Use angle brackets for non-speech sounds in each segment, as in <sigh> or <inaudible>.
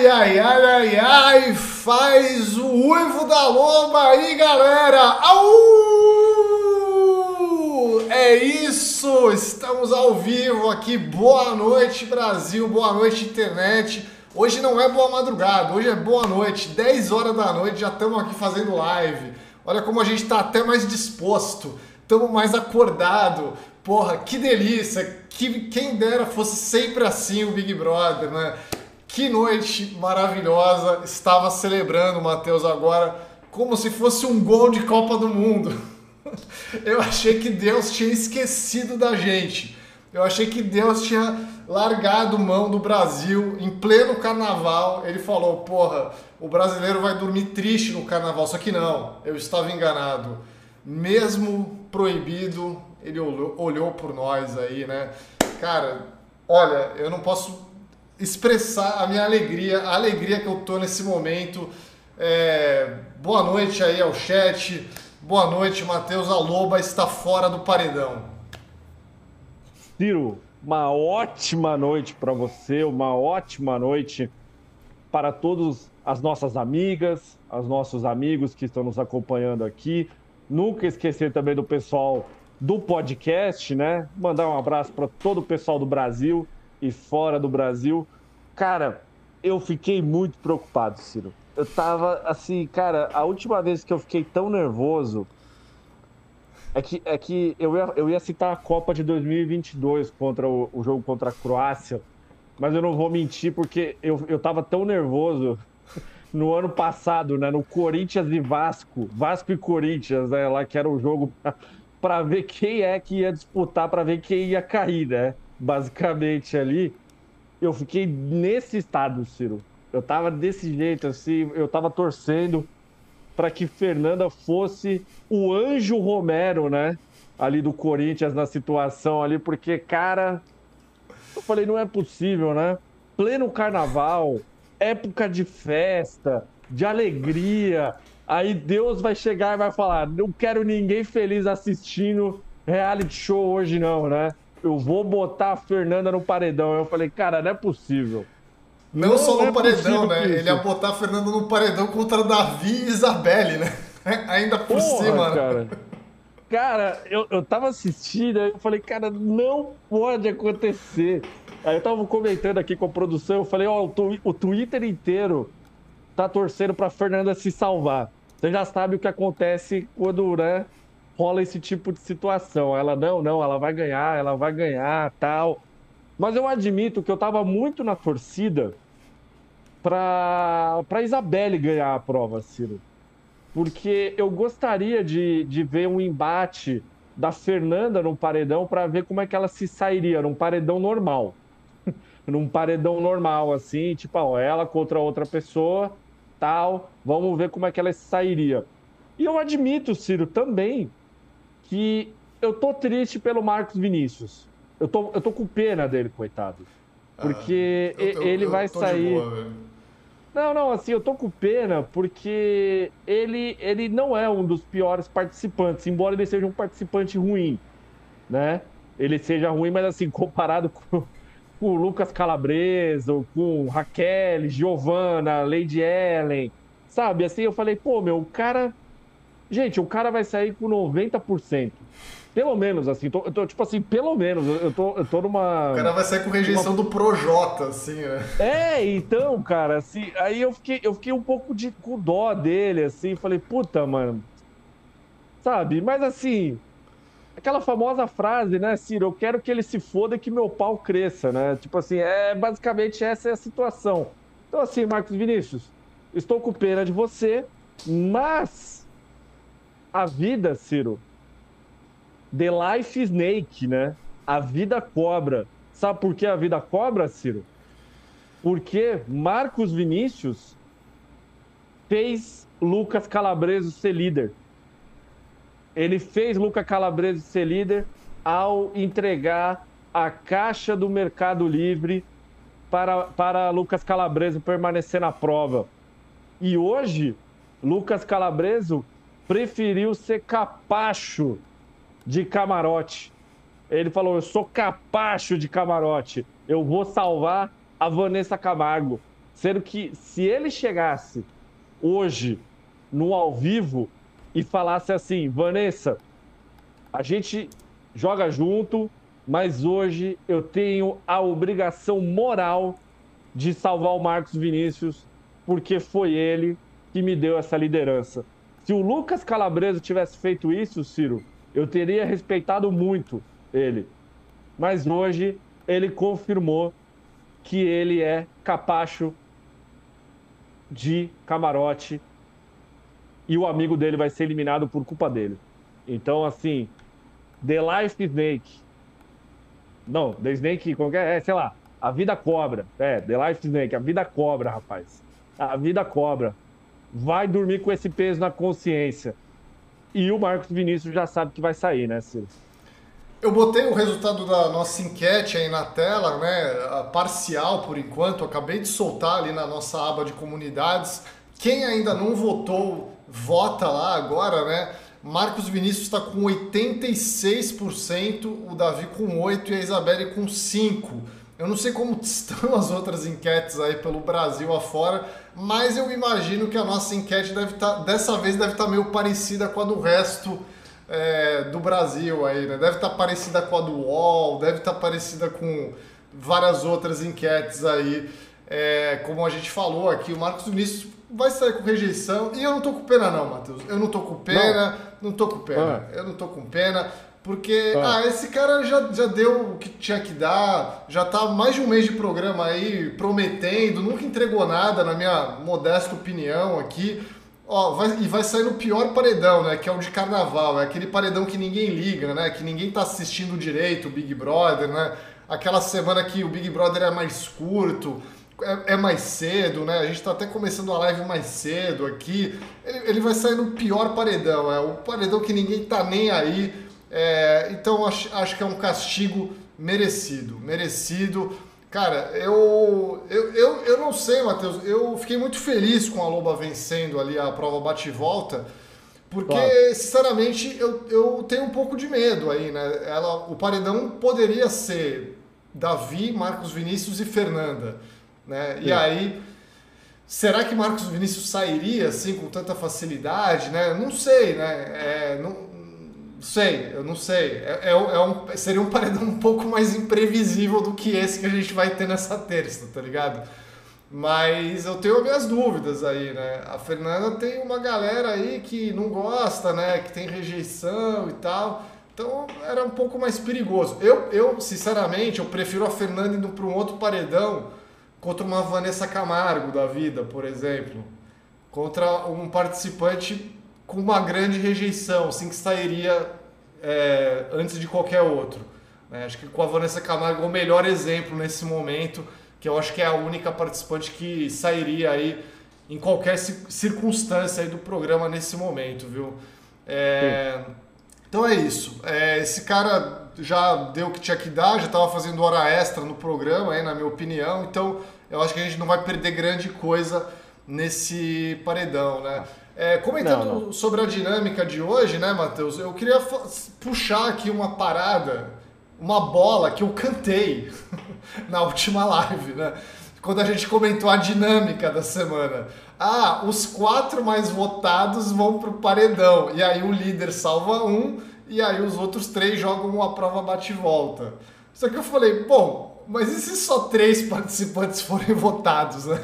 Ai, ai, ai, ai, ai, faz o uivo da loba aí, galera! Au! É isso, estamos ao vivo aqui. Boa noite, Brasil, boa noite, internet. Hoje não é boa madrugada, hoje é boa noite, 10 horas da noite, já estamos aqui fazendo live. Olha como a gente está até mais disposto, estamos mais acordado. Porra, que delícia! Que, quem dera fosse sempre assim o Big Brother, né? Que noite maravilhosa! Estava celebrando, Matheus, agora como se fosse um gol de Copa do Mundo. <laughs> Eu achei que Deus tinha esquecido da gente. Eu achei que Deus tinha largado mão do Brasil em pleno carnaval. Ele falou: porra, o brasileiro vai dormir triste no carnaval. Só que não, eu estava enganado. Mesmo proibido, ele olhou, olhou por nós aí, né? Cara, olha, eu não posso expressar a minha alegria, a alegria que eu tô nesse momento. É, boa noite aí ao chat. Boa noite, Matheus. A Loba está fora do paredão. Ciro, uma ótima noite para você, uma ótima noite para todas as nossas amigas, os nossos amigos que estão nos acompanhando aqui. Nunca esquecer também do pessoal do podcast, né? Mandar um abraço para todo o pessoal do Brasil e fora do Brasil. Cara, eu fiquei muito preocupado, Ciro. Eu tava assim, cara, a última vez que eu fiquei tão nervoso é que, é que eu, ia, eu ia citar a Copa de 2022 contra o, o jogo contra a Croácia, mas eu não vou mentir porque eu, eu tava tão nervoso <laughs> no ano passado, né? No Corinthians e Vasco, Vasco e Corinthians, né? Lá que era o jogo para ver quem é que ia disputar, para ver quem ia cair, né? Basicamente ali, eu fiquei nesse estado, Ciro. Eu tava desse jeito, assim, eu tava torcendo para que Fernanda fosse o anjo Romero, né? Ali do Corinthians na situação ali, porque, cara, eu falei, não é possível, né? Pleno carnaval, época de festa, de alegria, Aí Deus vai chegar e vai falar: não quero ninguém feliz assistindo reality show hoje, não, né? Eu vou botar a Fernanda no paredão. Eu falei, cara, não é possível. Não, não só no é paredão, né? Ele ia botar a Fernanda no paredão contra Davi e Isabelle, né? <laughs> Ainda por Porra, cima, né? cara. Cara, eu, eu tava assistindo, eu falei, cara, não pode acontecer. Aí eu tava comentando aqui com a produção, eu falei, ó, oh, o, o Twitter inteiro tá torcendo pra Fernanda se salvar. Você já sabe o que acontece quando né, rola esse tipo de situação. Ela, não, não, ela vai ganhar, ela vai ganhar, tal. Mas eu admito que eu estava muito na torcida para Isabelle ganhar a prova, Ciro. Porque eu gostaria de, de ver um embate da Fernanda num paredão para ver como é que ela se sairia num paredão normal. <laughs> num paredão normal, assim, tipo, ó, ela contra outra pessoa tal. Vamos ver como é que ela sairia. E eu admito, Ciro, também que eu tô triste pelo Marcos Vinícius. Eu tô, eu tô com pena dele, coitado. Porque ah, tô, ele vai sair. Boa, não, não, assim, eu tô com pena porque ele, ele não é um dos piores participantes, embora ele seja um participante ruim, né? Ele seja ruim, mas assim, <laughs> comparado com, com o Lucas Calabreso, com Raquel, Giovanna, Lady Ellen, sabe? Assim, eu falei, pô, meu, o cara. Gente, o cara vai sair com 90%. Pelo menos, assim, tô, tô, tipo assim, pelo menos, eu tô, eu tô numa. O cara vai sair com rejeição do Projota, assim, né? É, então, cara, assim, aí eu fiquei, eu fiquei um pouco de com dó dele, assim, falei, puta, mano. Sabe? Mas assim, aquela famosa frase, né, Ciro? Eu quero que ele se foda e que meu pau cresça, né? Tipo assim, é basicamente essa é a situação. Então, assim, Marcos Vinícius, estou com pena de você, mas a vida, Ciro, the life snake, né? A vida cobra. Sabe por que a vida cobra, Ciro? Porque Marcos Vinícius fez Lucas Calabreso ser líder. Ele fez Luca Calabrese ser líder ao entregar a caixa do Mercado Livre para, para Lucas Calabreso permanecer na prova. E hoje, Lucas Calabreso preferiu ser capacho de camarote. Ele falou: Eu sou capacho de camarote. Eu vou salvar a Vanessa Camargo. Sendo que se ele chegasse hoje no ao vivo e falasse assim, Vanessa, a gente joga junto, mas hoje eu tenho a obrigação moral de salvar o Marcos Vinícius, porque foi ele que me deu essa liderança. Se o Lucas Calabresa tivesse feito isso, Ciro, eu teria respeitado muito ele. Mas hoje ele confirmou que ele é capacho de camarote e o amigo dele vai ser eliminado por culpa dele. Então, assim, The Life Snake. Não, The Snake, qualquer, é, sei lá, a vida cobra. É, The Life Snake, a vida cobra, rapaz. A vida cobra. Vai dormir com esse peso na consciência. E o Marcos Vinícius já sabe que vai sair, né, Ciro? Eu botei o resultado da nossa enquete aí na tela, né? Parcial por enquanto. acabei de soltar ali na nossa aba de comunidades. Quem ainda não votou, vota lá agora, né? Marcos Vinícius está com 86%, o Davi com 8% e a Isabelle com 5%. Eu não sei como <laughs> estão as outras enquetes aí pelo Brasil afora, mas eu imagino que a nossa enquete deve estar, tá, dessa vez deve estar tá meio parecida com a do resto é, do Brasil aí, né? Deve estar tá parecida com a do UOL, deve estar parecida com várias outras enquetes aí. É, como a gente falou aqui, o Marcos Vinícius vai sair com rejeição. E eu não tô com pena, não, Matheus. Eu não tô com pena, não, não tô com pena. Ah. Eu não tô com pena. Porque, ah. ah. esse cara já, já deu o que tinha que dar, já tá mais de um mês de programa aí prometendo, nunca entregou nada, na minha modesta opinião aqui. Ó, vai, e vai sair no pior paredão, né? Que é o de carnaval, é aquele paredão que ninguém liga, né? Que ninguém tá assistindo direito o Big Brother, né? Aquela semana que o Big Brother é mais curto é, é, mais cedo, né? A gente está até começando a live mais cedo aqui. Ele, ele, vai sair no pior paredão, é o paredão que ninguém tá nem aí. É, então acho, acho que é um castigo merecido, merecido. Cara, eu, eu, eu, eu não sei, Matheus, eu fiquei muito feliz com a Loba vencendo ali a prova bate-volta, porque, claro. sinceramente, eu, eu tenho um pouco de medo aí, né? Ela, o paredão poderia ser Davi, Marcos Vinícius e Fernanda. Né? E aí, será que Marcos Vinícius sairia assim com tanta facilidade? Né? Não sei, né? É, não, sei, eu não sei. É, é, é um, seria um paredão um pouco mais imprevisível do que esse que a gente vai ter nessa terça, tá ligado? Mas eu tenho minhas dúvidas aí, né? A Fernanda tem uma galera aí que não gosta, né? Que tem rejeição e tal. Então era um pouco mais perigoso. Eu, eu sinceramente, eu prefiro a Fernanda indo para um outro paredão contra uma Vanessa Camargo da vida, por exemplo, contra um participante com uma grande rejeição, assim que sairia é, antes de qualquer outro. Né? Acho que com a Vanessa Camargo é o melhor exemplo nesse momento, que eu acho que é a única participante que sairia aí em qualquer circunstância aí do programa nesse momento, viu? É, então é isso. É, esse cara já deu o que tinha que dar, já estava fazendo hora extra no programa, aí, na minha opinião. Então eu acho que a gente não vai perder grande coisa nesse paredão, né? É, comentando não, não. sobre a dinâmica de hoje, né, Matheus? Eu queria puxar aqui uma parada, uma bola que eu cantei <laughs> na última live, né? Quando a gente comentou a dinâmica da semana. Ah, os quatro mais votados vão pro paredão. E aí o líder salva um e aí os outros três jogam uma prova bate-volta. Só que eu falei, bom, mas e se só três participantes forem votados, né?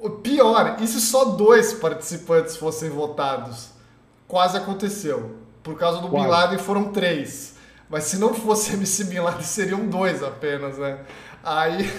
O pior, e se só dois participantes fossem votados? Quase aconteceu. Por causa do Bin Laden foram três. Mas se não fosse <laughs> MC Bin Laden, seriam dois apenas, né? Aí.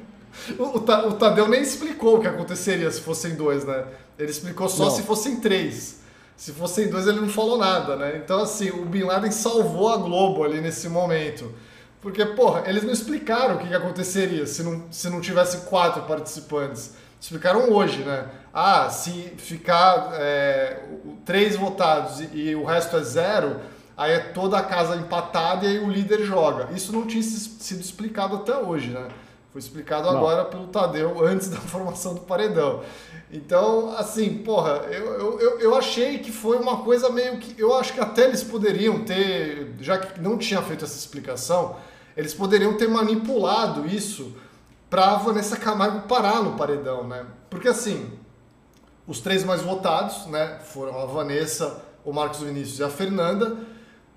<laughs> o, Tadeu nem explicou o que aconteceria se fossem dois, né? Ele explicou só não. se fossem três. Se fossem dois, ele não falou nada, né? Então, assim, o Bin Laden salvou a Globo ali nesse momento. Porque, porra, eles não explicaram o que, que aconteceria se não, se não tivesse quatro participantes. Explicaram hoje, né? Ah, se ficar é, três votados e, e, o resto é zero, aí é toda a casa empatada e aí o líder joga. Isso não tinha sido explicado até hoje, né? Foi explicado não. agora pelo Tadeu <laughs> antes da formação do paredão. Então, assim, porra, eu, eu, eu achei que foi uma coisa meio que. Eu acho que até eles poderiam ter, já que não tinha feito essa explicação, eles poderiam ter manipulado isso para Vanessa Camargo parar no paredão, né? Porque assim, os três mais votados, né, foram a Vanessa, o Marcos Vinícius e a Fernanda,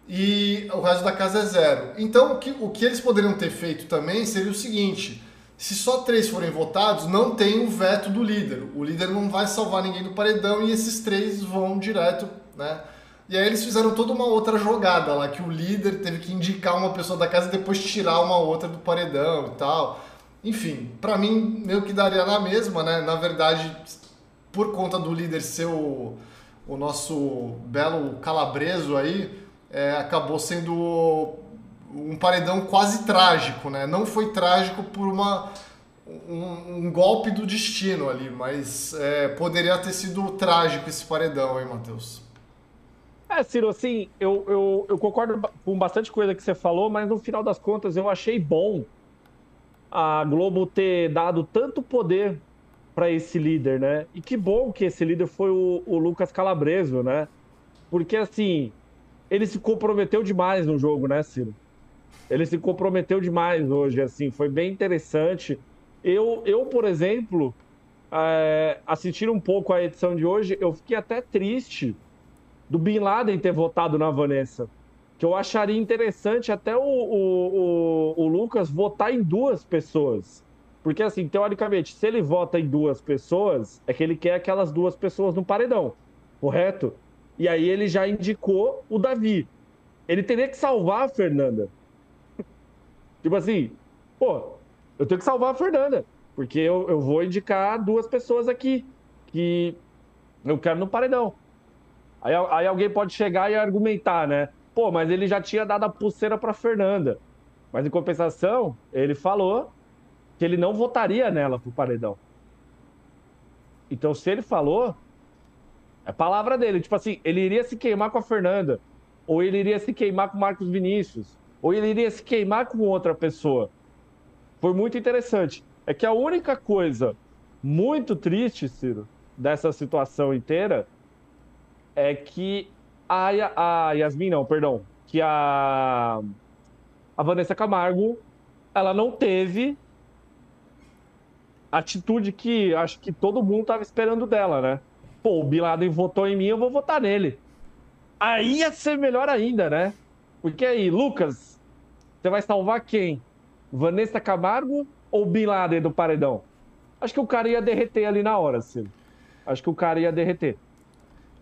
e o resto da casa é zero. Então, o que, o que eles poderiam ter feito também seria o seguinte: se só três forem votados, não tem o veto do líder. O líder não vai salvar ninguém do paredão e esses três vão direto, né? E aí eles fizeram toda uma outra jogada lá, que o líder teve que indicar uma pessoa da casa e depois tirar uma outra do paredão e tal. Enfim, para mim meio que daria na mesma, né? Na verdade, por conta do líder ser o, o nosso belo calabreso aí, é, acabou sendo um paredão quase trágico, né? Não foi trágico por uma, um, um golpe do destino ali, mas é, poderia ter sido trágico esse paredão, hein, Matheus? É, Ciro, assim, eu, eu, eu concordo com bastante coisa que você falou, mas no final das contas eu achei bom a Globo ter dado tanto poder para esse líder, né? E que bom que esse líder foi o, o Lucas Calabreso, né? Porque, assim, ele se comprometeu demais no jogo, né, Ciro? Ele se comprometeu demais hoje, assim, foi bem interessante. Eu, eu por exemplo, é, assistindo um pouco a edição de hoje, eu fiquei até triste do Bin Laden ter votado na Vanessa. Que eu acharia interessante até o, o, o, o Lucas votar em duas pessoas. Porque, assim, teoricamente, se ele vota em duas pessoas, é que ele quer aquelas duas pessoas no paredão, correto? E aí ele já indicou o Davi. Ele teria que salvar a Fernanda. <laughs> tipo assim, pô, eu tenho que salvar a Fernanda. Porque eu, eu vou indicar duas pessoas aqui que eu quero no paredão. Aí, aí alguém pode chegar e argumentar, né? Pô, mas ele já tinha dado a pulseira para Fernanda. Mas em compensação, ele falou que ele não votaria nela pro paredão. Então, se ele falou, é palavra dele. Tipo assim, ele iria se queimar com a Fernanda. Ou ele iria se queimar com o Marcos Vinícius. Ou ele iria se queimar com outra pessoa. Foi muito interessante. É que a única coisa muito triste, Ciro, dessa situação inteira é que a, a Yasmin, não, perdão, que a, a Vanessa Camargo, ela não teve a atitude que acho que todo mundo estava esperando dela, né? pô, o Bin Laden votou em mim, eu vou votar nele. Aí ia ser melhor ainda, né? Porque aí, Lucas, você vai salvar quem? Vanessa Camargo ou Bin Laden do Paredão? Acho que o cara ia derreter ali na hora, Ciro. Acho que o cara ia derreter.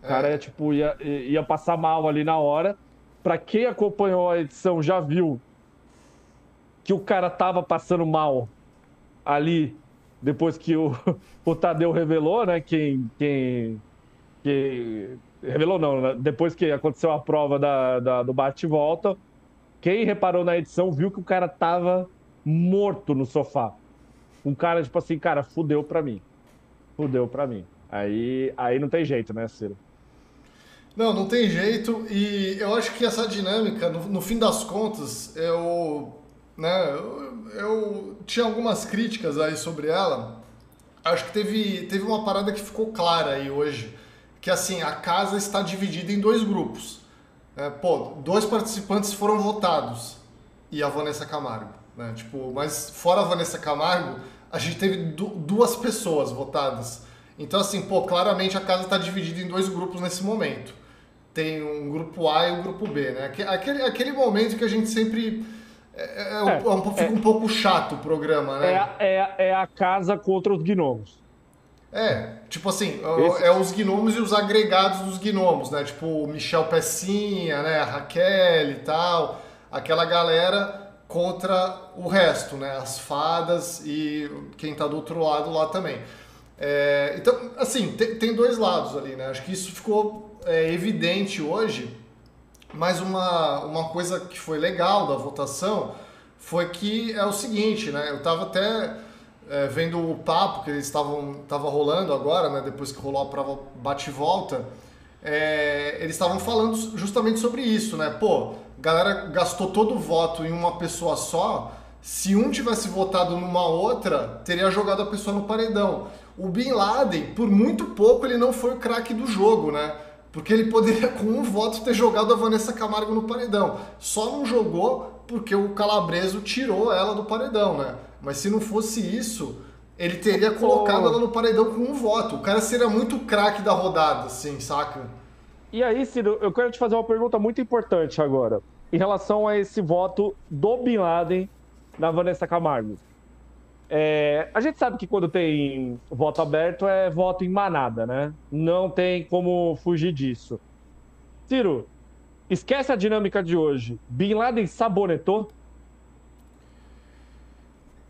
O cara ia, tipo, ia, ia passar mal ali na hora. Pra quem acompanhou a edição já viu que o cara tava passando mal ali depois que o, <laughs> o Tadeu revelou, né? Quem, quem, quem revelou não, né? depois que aconteceu a prova da, da do bate volta, quem reparou na edição viu que o cara tava morto no sofá. Um cara tipo assim, cara, fudeu pra mim, fudeu pra mim. Aí, aí não tem jeito, né, Ciro? Não, não tem jeito. E eu acho que essa dinâmica, no, no fim das contas, eu né? Eu, eu, tinha algumas críticas aí sobre ela. Acho que teve, teve uma parada que ficou clara aí hoje, que assim, a casa está dividida em dois grupos. É, pô, dois participantes foram votados e a Vanessa Camargo, né? Tipo, mas fora a Vanessa Camargo, a gente teve du duas pessoas votadas. Então assim, pô, claramente a casa está dividida em dois grupos nesse momento. Tem um grupo A e um grupo B, né? Aquele, aquele momento que a gente sempre é, é, é, um, é, um, fica um pouco chato o programa, né? É, é, a casa contra os gnomos. É, tipo assim, Esse... é os gnomos e os agregados dos gnomos, né? Tipo o Michel Pecinha, né? A Raquel e tal. Aquela galera contra o resto, né? As fadas e quem tá do outro lado lá também. É, então, assim, tem, tem, dois lados ali, né? Acho que isso ficou é, evidente hoje mas uma, uma coisa que foi legal da votação foi que é o seguinte, né? Eu estava até é, vendo o papo que eles estavam tava rolando agora, né? Depois que rolou a prova bate volta, é, eles estavam falando justamente sobre isso, né? Pô, galera gastou todo o voto em uma pessoa só. Se um tivesse votado numa outra, teria jogado a pessoa no paredão. O Bin Laden, por muito pouco, ele não foi o craque do jogo, né? Porque ele poderia, com um voto, ter jogado a Vanessa Camargo no paredão. Só não jogou porque o Calabreso tirou ela do paredão, né? Mas se não fosse isso, ele teria colocado ela no paredão com um voto. O cara seria muito craque da rodada, assim, saca? E aí, Ciro, eu quero te fazer uma pergunta muito importante agora, em relação a esse voto do Bin Laden na Vanessa Camargo. É, a gente sabe que quando tem voto aberto é voto em manada, né? Não tem como fugir disso. Ciro, esquece a dinâmica de hoje. Bin Laden sabonetou?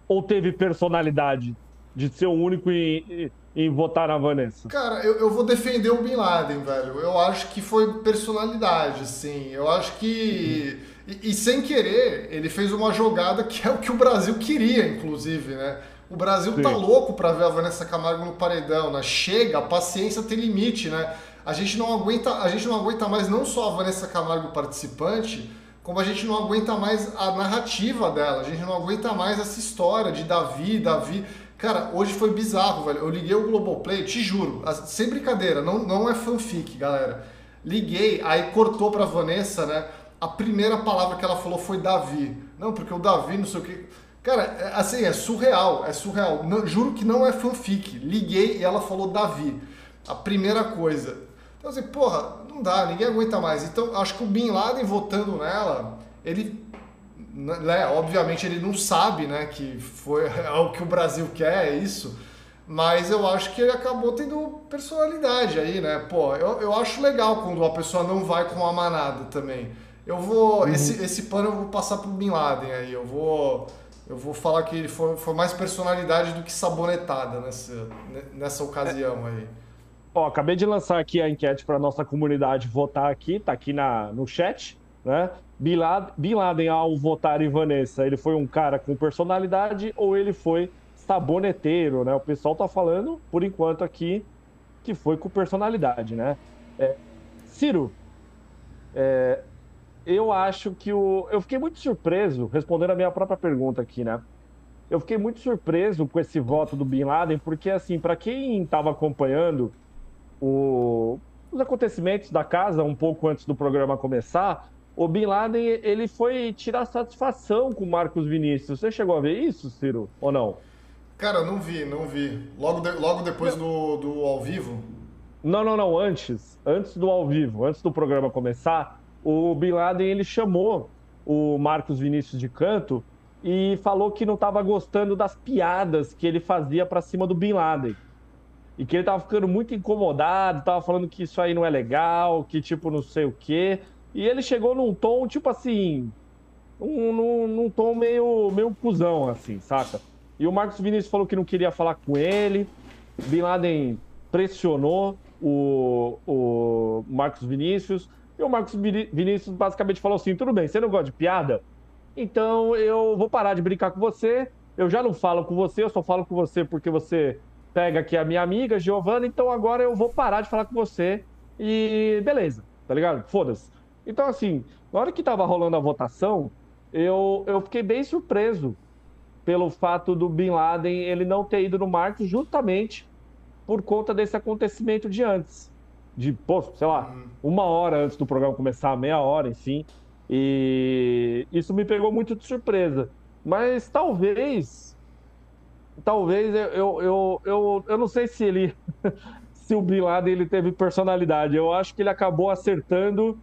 Ou teve personalidade de ser o único em, em votar na Vanessa? Cara, eu, eu vou defender o Bin Laden, velho. Eu acho que foi personalidade, sim. Eu acho que. E, e, sem querer, ele fez uma jogada que é o que o Brasil queria, inclusive, né? O Brasil tá sim. tá louco pra ver a Vanessa Camargo no paredão, né? Chega, a paciência tem limite, né? A gente não aguenta, a gente não aguenta mais não só a Vanessa Camargo participante, como a gente não aguenta mais a narrativa dela, a gente não aguenta mais essa história de Davi, Davi. Cara, hoje foi bizarro, velho. Eu liguei o Globoplay, te juro, sem brincadeira, não, não é fanfic, galera. Liguei, aí cortou pra Vanessa, né? A primeira palavra que ela falou foi Davi. Não, porque o Davi, não sei o que. Cara, é, assim, é surreal, é surreal. Não, juro que não é fanfic. Liguei e ela falou Davi. A primeira coisa. Então, assim, porra, não dá, ninguém aguenta mais. Então, acho que o Bin Laden votando nela, ele né, obviamente ele não sabe né, que foi é o que o Brasil quer, é isso. Mas eu acho que ele acabou tendo personalidade aí, né? Pô, eu, eu acho legal quando a pessoa não vai com a manada também. Eu vou. Uhum. Esse, esse pano eu vou passar pro Bin Laden aí. Eu vou. Eu vou falar que ele foi, foi mais personalidade do que sabonetada nessa, nessa ocasião aí. Ó, acabei de lançar aqui a enquete para nossa comunidade votar aqui, tá aqui na, no chat, né? Bin Laden, Bin Laden, ao votar em Vanessa, ele foi um cara com personalidade ou ele foi saboneteiro, né? O pessoal tá falando, por enquanto aqui, que foi com personalidade, né? É, Ciro, é, eu acho que o... Eu fiquei muito surpreso, respondendo a minha própria pergunta aqui, né? Eu fiquei muito surpreso com esse voto do Bin Laden, porque, assim, para quem estava acompanhando o... os acontecimentos da casa um pouco antes do programa começar, o Bin Laden ele foi tirar satisfação com o Marcos Vinícius. Você chegou a ver isso, Ciro, ou não? Cara, não vi, não vi. Logo, de, logo depois do, do ao vivo? Não, não, não. Antes. Antes do ao vivo, antes do programa começar, o Bin Laden ele chamou o Marcos Vinícius de canto e falou que não estava gostando das piadas que ele fazia para cima do Bin Laden. E que ele estava ficando muito incomodado, estava falando que isso aí não é legal, que tipo não sei o quê. E ele chegou num tom, tipo assim. Um, num, num tom meio, meio cuzão, assim, saca? E o Marcos Vinícius falou que não queria falar com ele. Bin Laden pressionou o, o Marcos Vinícius. E o Marcos Vinícius basicamente falou assim: tudo bem, você não gosta de piada? Então eu vou parar de brincar com você. Eu já não falo com você, eu só falo com você porque você pega aqui a minha amiga, Giovana. Então agora eu vou parar de falar com você. E beleza, tá ligado? Foda-se. Então, assim, na hora que estava rolando a votação, eu, eu fiquei bem surpreso pelo fato do Bin Laden ele não ter ido no Marcos justamente por conta desse acontecimento de antes. De, pô, sei lá, uhum. uma hora antes do programa começar, meia hora, enfim. E isso me pegou muito de surpresa. Mas talvez. Talvez eu, eu, eu, eu, não sei se ele. <laughs> se o Bin Laden ele teve personalidade. Eu acho que ele acabou acertando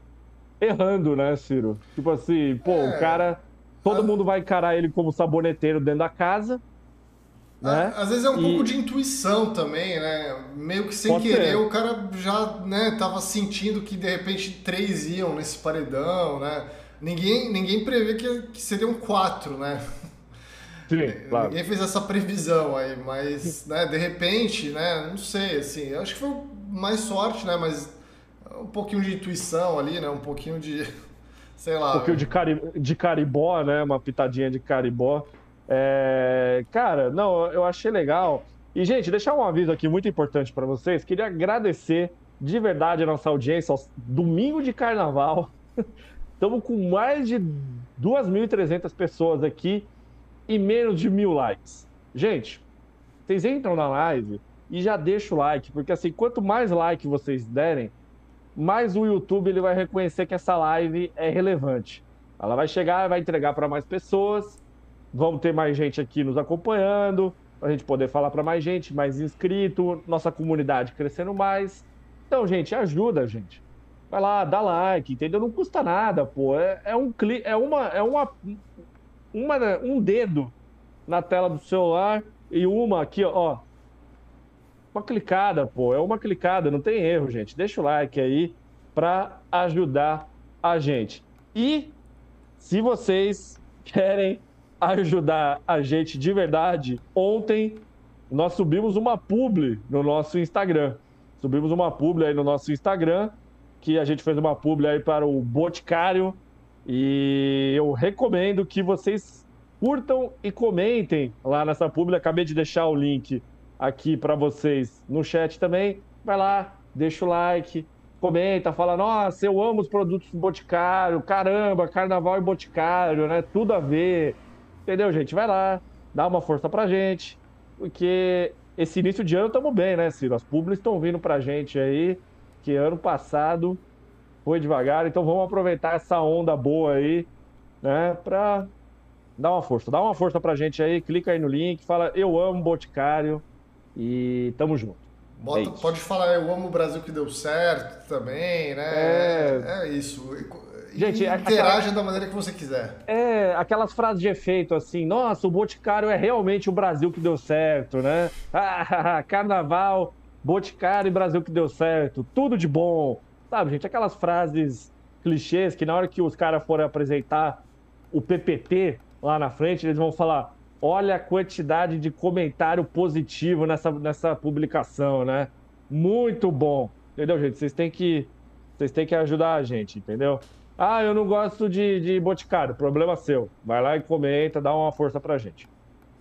errando, né, Ciro? Tipo assim, pô, é, o cara. Todo a... mundo vai encarar ele como saboneteiro dentro da casa. Né? Às vezes é um e... pouco de intuição também, né? Meio que sem Pode querer, ser. o cara já né, tava sentindo que de repente três iam nesse paredão, né? Ninguém, ninguém prevê que, que seriam quatro, né? Sim, claro. Ninguém fez essa previsão aí, mas né, de repente, né? Não sei, assim, acho que foi mais sorte, né? Mas um pouquinho de intuição ali, né? Um pouquinho de. <laughs> Sei lá. Um pouquinho de, cari... de caribó, né? Uma pitadinha de caribó. É... Cara, não, eu achei legal. E, gente, deixar um aviso aqui muito importante para vocês. Queria agradecer de verdade a nossa audiência. Domingo de carnaval. <laughs> Estamos com mais de 2.300 pessoas aqui e menos de mil likes. Gente, vocês entram na live e já deixam o like, porque assim, quanto mais like vocês derem, mais o YouTube ele vai reconhecer que essa live é relevante. Ela vai chegar, vai entregar para mais pessoas, vamos ter mais gente aqui nos acompanhando, para a gente poder falar para mais gente, mais inscrito, nossa comunidade crescendo mais. Então, gente, ajuda, gente. Vai lá, dá like, entendeu? Não custa nada, pô. É, é um clique, é uma, é uma, uma, um dedo na tela do celular e uma aqui, ó. Uma clicada, pô. É uma clicada, não tem erro, gente. Deixa o like aí para ajudar a gente. E se vocês querem ajudar a gente de verdade, ontem nós subimos uma publi no nosso Instagram. Subimos uma publi aí no nosso Instagram, que a gente fez uma publi aí para o Boticário. E eu recomendo que vocês curtam e comentem lá nessa publi. Acabei de deixar o link aqui para vocês no chat também. Vai lá, deixa o like, comenta, fala: Nossa, eu amo os produtos do Boticário, caramba, carnaval e Boticário, né? Tudo a ver. Entendeu, gente? Vai lá, dá uma força pra gente, porque esse início de ano estamos bem, né, Ciro? As públicas estão vindo pra gente aí, que ano passado foi devagar, então vamos aproveitar essa onda boa aí, né, pra dar uma força. Dá uma força pra gente aí, clica aí no link, fala eu amo Boticário e tamo junto. Bota, é pode falar, eu amo o Brasil que deu certo também, né? É, é isso. Gente, interaja aquela... da maneira que você quiser. É, aquelas frases de efeito assim, nossa, o Boticário é realmente o Brasil que deu certo, né? <laughs> Ah, carnaval, Boticário e Brasil que deu certo, tudo de bom. Sabe, gente, aquelas frases clichês que na hora que os caras forem apresentar o PPT lá na frente, eles vão falar: olha a quantidade de comentário positivo nessa, nessa publicação, né? Muito bom. Entendeu, gente? Vocês têm que, vocês têm que ajudar a gente, entendeu? Ah, eu não gosto de, de boticário. Problema seu. Vai lá e comenta, dá uma força pra gente.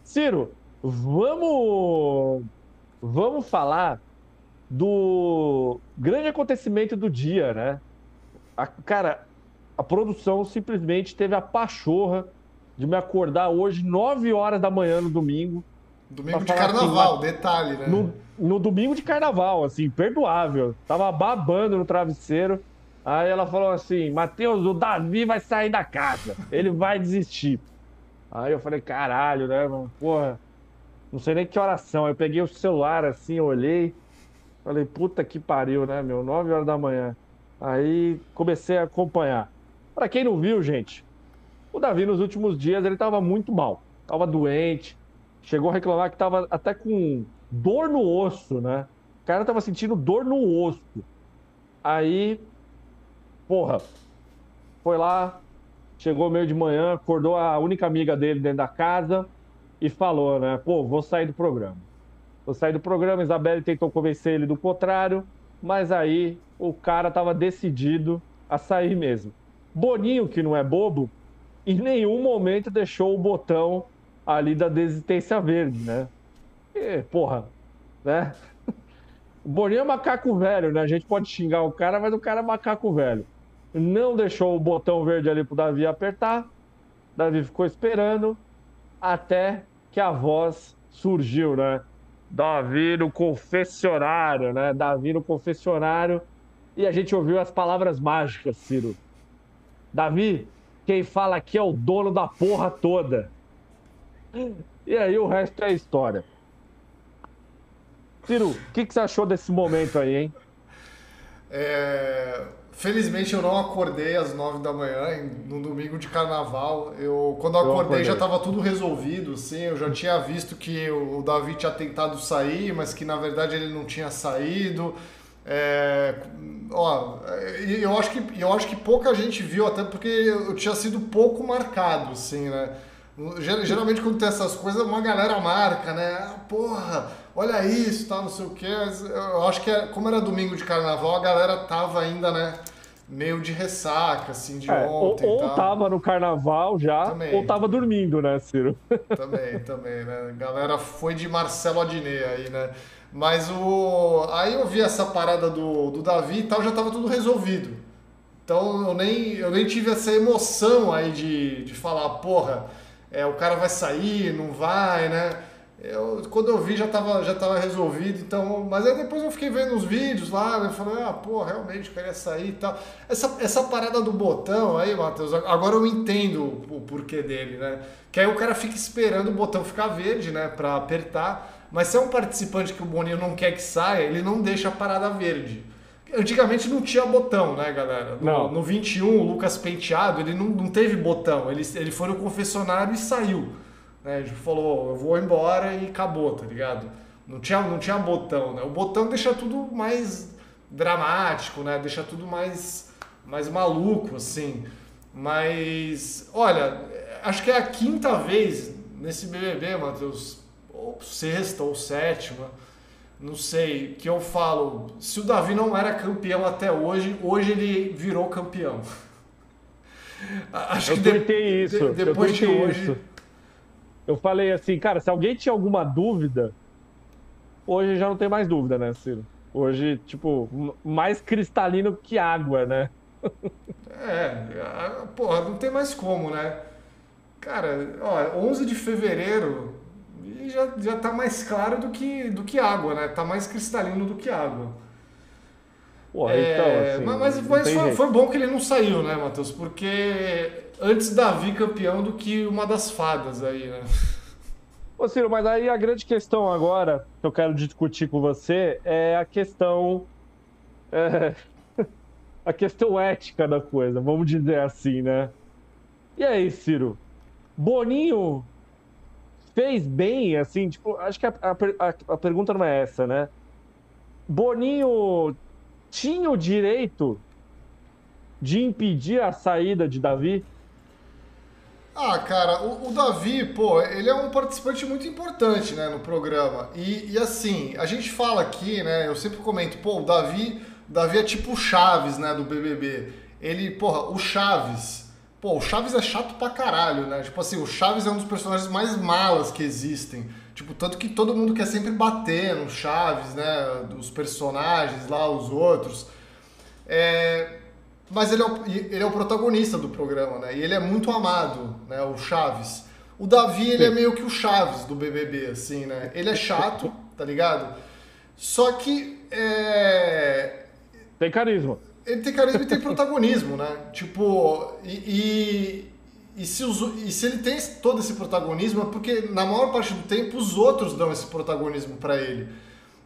Ciro, vamos. Vamos falar do grande acontecimento do dia, né? A, cara, a produção simplesmente teve a pachorra de me acordar hoje, 9 horas da manhã no domingo. Domingo de carnaval, assim, detalhe, né? No, no domingo de carnaval, assim, perdoável. Tava babando no travesseiro. Aí ela falou assim: Matheus, o Davi vai sair da casa, ele vai desistir. Aí eu falei: caralho, né, mano? Porra, não sei nem que oração. Eu peguei o celular assim, olhei, falei: puta que pariu, né, meu? 9 horas da manhã. Aí comecei a acompanhar. Para quem não viu, gente, o Davi nos últimos dias ele tava muito mal, tava doente, chegou a reclamar que tava até com dor no osso, né? O cara tava sentindo dor no osso. Aí porra, foi lá, chegou meio de manhã, acordou a única amiga dele dentro da casa e falou, né? Pô, vou sair do programa. Vou sair do programa. Isabelle tentou convencer ele do contrário, mas aí o cara tava decidido a sair mesmo. Boninho, que não é bobo, em nenhum momento deixou o botão ali da desistência verde, né? E, porra, né? <laughs> O Boninho é macaco velho, né? A gente pode xingar o cara, mas o cara é macaco velho não deixou o botão verde ali pro Davi apertar. Davi ficou esperando até que a voz surgiu, né? Davi no confessionário, né? Davi no confessionário. E a gente ouviu as palavras mágicas, Ciro. Davi, quem fala aqui é o dono da porra toda. E aí o resto é história. Ciro, o que, que você achou desse momento aí, hein? É, Felizmente eu não acordei às nove da manhã, no domingo de carnaval. Eu, quando eu acordei, acordei. já estava tudo resolvido, assim. Eu já tinha visto que o Davi tinha tentado sair, mas que na verdade ele não tinha saído. É, ó, eu acho que eu acho que pouca gente viu, até porque eu tinha sido pouco marcado, assim, né? Geralmente quando tem essas coisas, uma galera marca, né? Ah, porra, olha isso, tá, não sei o quê. Eu acho que é, como era domingo de carnaval, a galera tava ainda, né? meio de ressaca, assim, de é, ontem. Ou, ou tava no carnaval já, também. ou tava dormindo, né, Ciro? <laughs> Também, também, né? A galera foi de Marcelo Adnet aí, né? Mas o. Aí eu vi essa parada do, do Davi e tal, já tava tudo resolvido. Então eu nem, eu nem tive essa emoção aí de, de falar, porra, é, o cara vai sair, não vai, né? Eu, quando eu vi já estava já tava resolvido, então. Mas aí depois eu fiquei vendo os vídeos lá, eu falei, ah, pô, realmente eu queria sair e tal. Essa, essa parada do botão aí, Matheus, agora eu entendo o porquê dele, né? Que aí o cara fica esperando o botão ficar verde, né, pra apertar. Mas se é um participante que o Boninho não quer que saia, ele não deixa a parada verde. Antigamente não tinha botão, né, galera? No, não. no 21, o Lucas Penteado, ele não, não teve botão. Ele, ele foi no confessionário e saiu. Né? A gente falou, eu vou embora e acabou, tá ligado? Não tinha, não tinha botão, né? O botão deixa tudo mais dramático, né? Deixa tudo mais, mais maluco, assim. Mas, olha, acho que é a quinta vez nesse BBB, Matheus, ou sexta ou sétima, não sei, que eu falo, se o Davi não era campeão até hoje, hoje ele virou campeão. <laughs> Acho eu que de, isso. De, depois de hoje. Isso. Eu falei assim, cara, se alguém tinha alguma dúvida, hoje já não tem mais dúvida, né, Ciro? Hoje, tipo, mais cristalino que água, né? é, porra, não tem mais como, né? Cara, ó, 11 de fevereiro já, já tá mais claro do que, do que água, né? Tá mais cristalino do que água. Porra, é, então, assim, mas, mas foi, foi, bom que ele não saiu, né, Matheus? Porque antes Davi campeão do que uma das fadas aí, né? Ô Ciro, mas aí a grande questão agora que eu quero discutir com você é a questão. É, <laughs> a questão ética da coisa, vamos dizer assim, né? E aí, Ciro? Boninho fez bem, assim, tipo, acho que a, a, a pergunta não é essa, né? Boninho tinha o direito de impedir a saída de Davi? Ah, cara, o, o, Davi, pô, ele é um participante muito importante, né, no programa. E, e, assim, a gente fala aqui, né, eu sempre comento, pô, o Davi, Davi é tipo o Chaves, né, do BBB. Ele, porra, o Chaves, pô, o Chaves é chato pra caralho, né? Tipo assim, o Chaves é um dos personagens mais malas que existem. Tipo, tanto que todo mundo quer sempre bater no Chaves, né? Dos personagens lá, os outros. É, mas ele é, o, ele é o protagonista do programa, né? E ele é muito amado, né? O Chaves. O Davi, ele é meio que o Chaves do BBB, assim, né? Ele é chato, tá ligado? Só que. É... Tem carisma. Ele tem carisma e tem protagonismo, né? Tipo, e, e, e se, os, e se ele tem todo esse protagonismo é porque na maior parte do tempo os outros dão esse protagonismo para ele.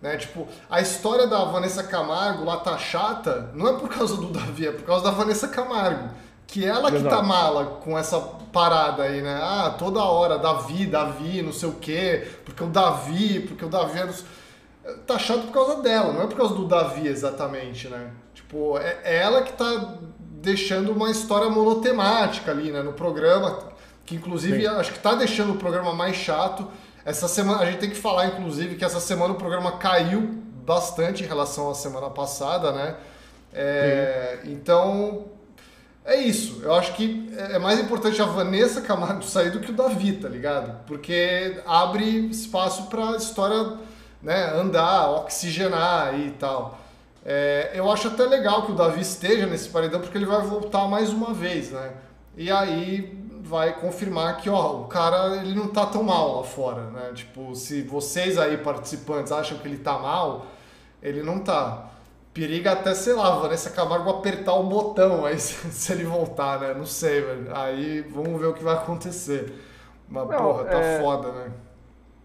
Né? Tipo, a história da Vanessa Camargo lá tá chata, não é por causa do Davi, é por causa da Vanessa Camargo. Que ela que tá mala com essa parada aí, né? Ah, toda hora, Davi, Davi, não sei o quê, porque o Davi, porque o Davi é dos... Tá chato por causa dela, não é por causa do Davi exatamente, né? Tipo, é, é ela que tá deixando uma história monotemática ali, né, no programa, que inclusive Sim. acho que tá deixando o programa mais chato. Essa semana a gente tem que falar inclusive que essa semana o programa caiu bastante em relação à semana passada, né? É, então é isso. Eu acho que é mais importante a Vanessa Camargo sair do que o Davi, tá ligado? Porque abre espaço para a história né, andar, oxigenar e tal. É, eu acho até legal que o Davi esteja nesse paredão, porque ele vai voltar mais uma vez, né? E aí vai confirmar que, ó, o cara, ele não tá tão mal lá fora, né? Tipo, se vocês aí, participantes, acham que ele tá mal, ele não tá. Periga até, sei lá, Vanessa Camargo apertar o botão aí <laughs> se, ele voltar, né? Não sei, velho. Aí vamos ver o que vai acontecer. Mas, não, porra, tá é... foda, né?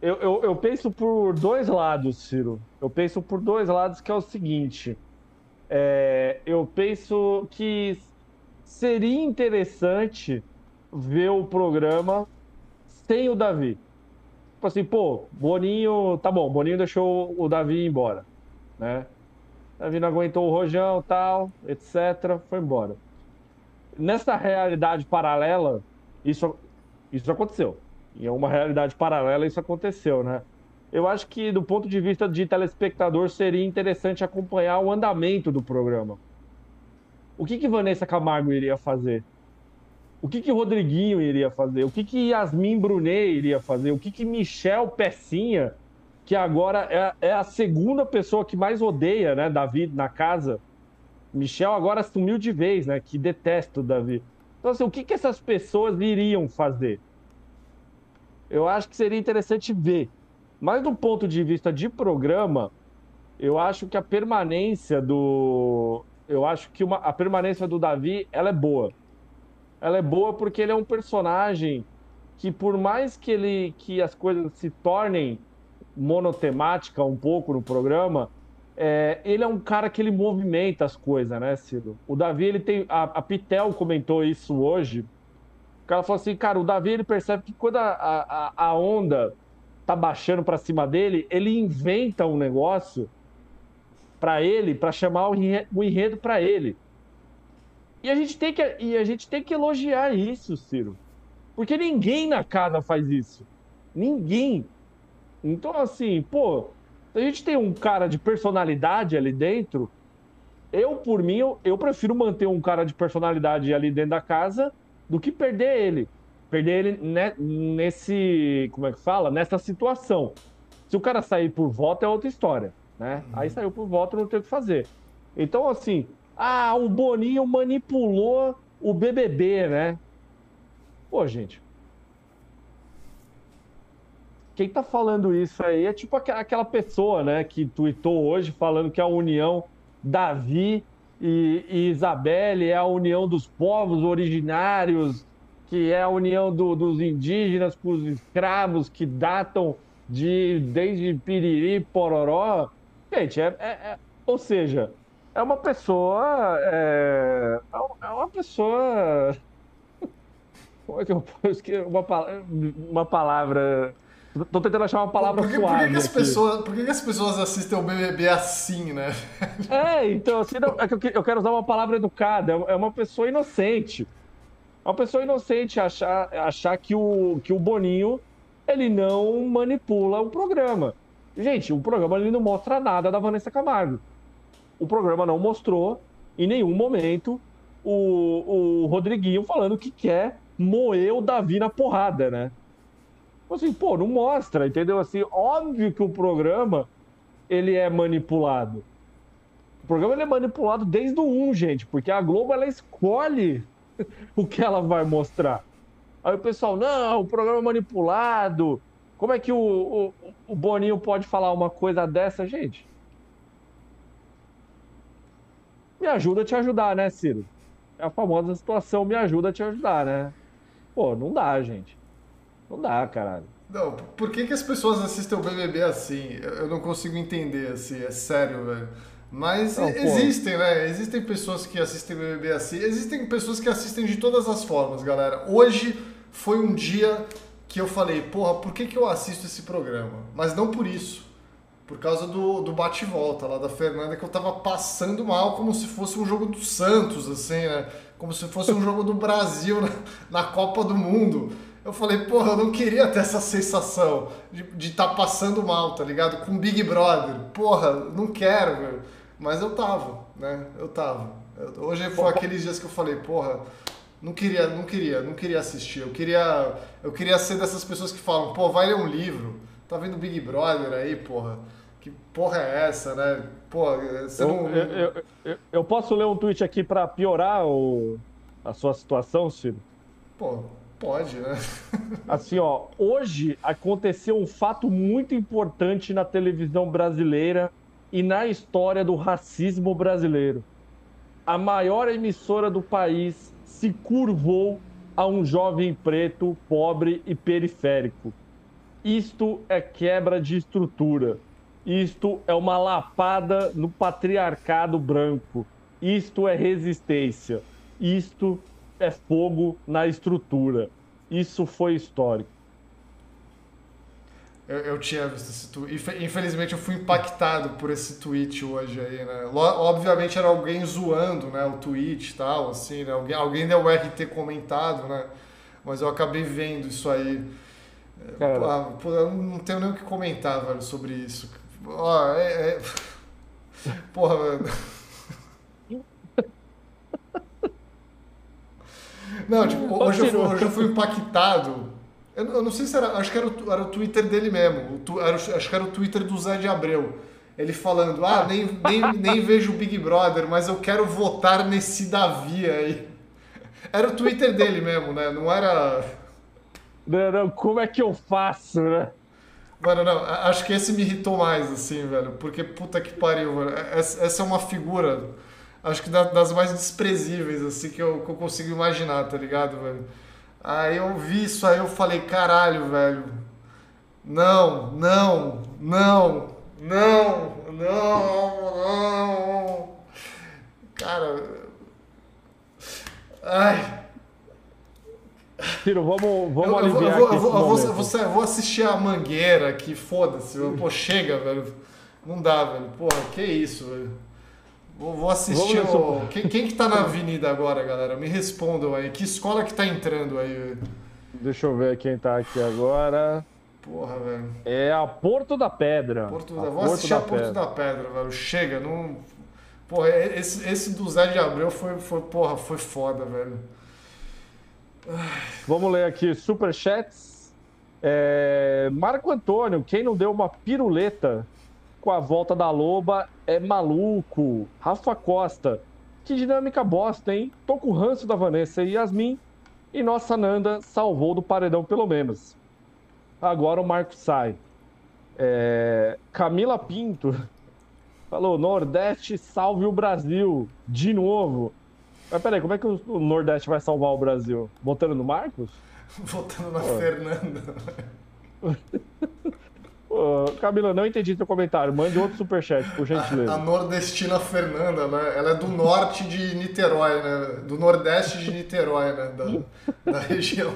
Eu, eu, eu, penso por dois lados, Ciro. Eu penso por dois lados, que é o seguinte. É, eu penso que seria interessante ver o programa sem o Davi. Tipo assim, pô, Boninho, tá bom, Boninho deixou o Davi embora, né? Davi não aguentou o rojão, tal, etc, foi embora. Nessa realidade paralela, isso, isso aconteceu em uma realidade paralela isso aconteceu, né? Eu acho que do ponto de vista de telespectador seria interessante acompanhar o andamento do programa. O que que Vanessa Camargo iria fazer? O que que Rodriguinho iria fazer? O que que Yasmin Brunet iria fazer? O que que Michel Pecinha, que agora é, é a segunda pessoa que mais odeia, né, Davi na casa. Michel agora assumiu de vez, né, que detesta o Davi. Então, assim, o que que essas pessoas iriam fazer? eu acho que seria interessante ver. Mas do ponto de vista de programa, eu acho que a permanência do. Eu acho que uma, a permanência do Davi ela é boa. Ela é boa porque ele é um personagem que, por mais que ele que as coisas se tornem monotemática um pouco no programa, é, ele é um cara que ele movimenta as coisas, né, Ciro? O Davi, ele tem. A, a Pitel comentou isso hoje. O cara falou assim, cara, o Davi ele percebe que quando a, a, a onda tá baixando para cima dele, ele inventa um negócio para ele, para chamar o enredo para ele. E a gente tem que e a gente tem que elogiar isso, Ciro. Porque ninguém na casa faz isso. Ninguém. Então assim, pô, a gente tem um cara de personalidade ali dentro, eu por mim eu, eu prefiro manter um cara de personalidade ali dentro da casa do que perder ele. Perder ele ne, nesse, como é que fala? Nessa situação. Se o cara sair por voto é outra história né? Uhum. Aí saiu por voto, não tem o que fazer. Então, assim, ah, o Boninho manipulou o BBB, né? Pô, gente. Quem tá falando isso aí é tipo aquela pessoa, né, que tweetou hoje falando que a união Davi e, e Isabelle é a união dos povos originários, que é a união do, dos indígenas com os escravos que datam de desde Piriri, Pororó. Gente, é, é, é, ou seja, é uma pessoa. É, é uma pessoa. Como é que eu posso uma, uma palavra. Tô tentando achar uma palavra por que, suave. Por que, que as pessoas, por que, que, as pessoas assistem o BBB assim, né? É, então, assim, não, é que eu quero usar uma palavra educada. É uma pessoa inocente. Uma pessoa inocente achar, achar que, o, que o Boninho ele não manipula o programa. Gente, o programa ele não mostra nada da Vanessa Camargo. O programa não mostrou em nenhum momento o, o Rodriguinho falando que quer moer o Davi na porrada, né? Assim, pô, não mostra, entendeu? Assim, óbvio que o programa ele é manipulado. O programa ele é manipulado desde o 1, gente, porque a Globo ela escolhe <laughs> o que ela vai mostrar. Aí o pessoal, não, o programa é manipulado, como é que o, o, o Boninho pode falar uma coisa dessa, gente? Me ajuda a te ajudar, né, Ciro? É a famosa situação me ajuda a te ajudar, né? Pô, não dá, gente. Não dá, caralho. Não, por que, que as pessoas assistem o BBB assim? Eu não consigo entender, assim, é sério, velho. Mas não, existem, né? Existem pessoas que assistem o BBB assim. Existem pessoas que assistem de todas as formas, galera. Hoje foi um dia que eu falei, porra, por que, que eu assisto esse programa? Mas não por isso. Por causa do, do bate-volta lá da Fernanda, que eu tava passando mal como se fosse um jogo do Santos, assim, né? Como se fosse um jogo do Brasil na, na Copa do Mundo. Eu falei, porra, eu não queria ter essa sensação de estar tá passando mal, tá ligado? Com Big Brother. Porra, não quero, velho. Mas eu tava, né? Eu tava. Hoje foi aqueles dias que eu falei, porra, não queria, não queria, não queria assistir. Eu queria, eu queria ser dessas pessoas que falam, pô, vai ler um livro. Tá vendo Big Brother aí, porra? Que porra é essa, né? Pô, você eu, não. Eu, eu, eu, posso ler um tweet aqui para piorar o, a sua situação, Ciro? Pô, pode, né? <laughs> Assim, ó, hoje aconteceu um fato muito importante na televisão brasileira e na história do racismo brasileiro. A maior emissora do país se curvou a um jovem preto, pobre e periférico. Isto é quebra de estrutura. Isto é uma lapada no patriarcado branco. Isto é resistência. Isto é fogo na estrutura. Isso foi histórico. Eu, eu tinha visto esse tweet. Infelizmente eu fui impactado por esse tweet hoje aí, né? Obviamente era alguém zoando, né? O tweet e tal, assim, né? Alguém, alguém deu o RT comentado, né? Mas eu acabei vendo isso aí. Ah, eu não tenho nem o que comentar, velho, sobre isso. Ó, é, é... <laughs> Porra, velho. Não, tipo, hoje eu, hoje eu fui impactado eu, eu, não sei se era. Acho que era o, era o Twitter dele mesmo. O, era, acho que era o Twitter do Zé de Abreu. Ele falando: Ah, nem, nem, nem vejo o Big Brother, mas eu quero votar nesse Davi aí. Era o Twitter dele mesmo, né? Não era. Não, não, como é que eu faço, né? Mano, não, acho que esse me irritou mais, assim, velho. Porque puta que pariu, velho. Essa, essa é uma figura, acho que das mais desprezíveis, assim, que eu, que eu consigo imaginar, tá ligado, velho? Aí eu vi isso aí, eu falei, caralho, velho. Não, não, não, não, não, não. Cara. Ai. Ciro, vamos, vamos eu, aliviar eu vou, eu vou, eu vou, eu vou, assistir a Mangueira aqui, foda-se. Pô, chega, velho. Não dá, velho. Porra, que isso, velho. Vou, vou assistir o... Quem, quem que tá na avenida agora, galera? Me respondam aí. Que escola que tá entrando aí, velho? Deixa eu ver quem tá aqui agora. Porra, velho. É a Porto da Pedra. Porto da... Vou Porto assistir a Porto Pedra. da Pedra, velho. Chega, não... Porra, esse, esse do Zé de Abreu foi, foi, porra, foi foda, velho. Vamos ler aqui superchats. É... Marco Antônio, quem não deu uma piruleta com a volta da Loba é maluco. Rafa Costa, que dinâmica bosta, hein? Tô com o ranço da Vanessa e Yasmin e nossa Nanda salvou do paredão pelo menos. Agora o Marco sai. É... Camila Pinto <laughs> falou: Nordeste salve o Brasil de novo. Mas peraí, como é que o Nordeste vai salvar o Brasil? Votando no Marcos? <laughs> Votando na Pô. Fernanda. <laughs> Ô, Camila, não entendi seu comentário. Mande outro superchat, por gentileza. A, a, nordestina Fernanda, né? Ela é do norte de Niterói, né? Do nordeste de Niterói, né? Da, da <laughs> região.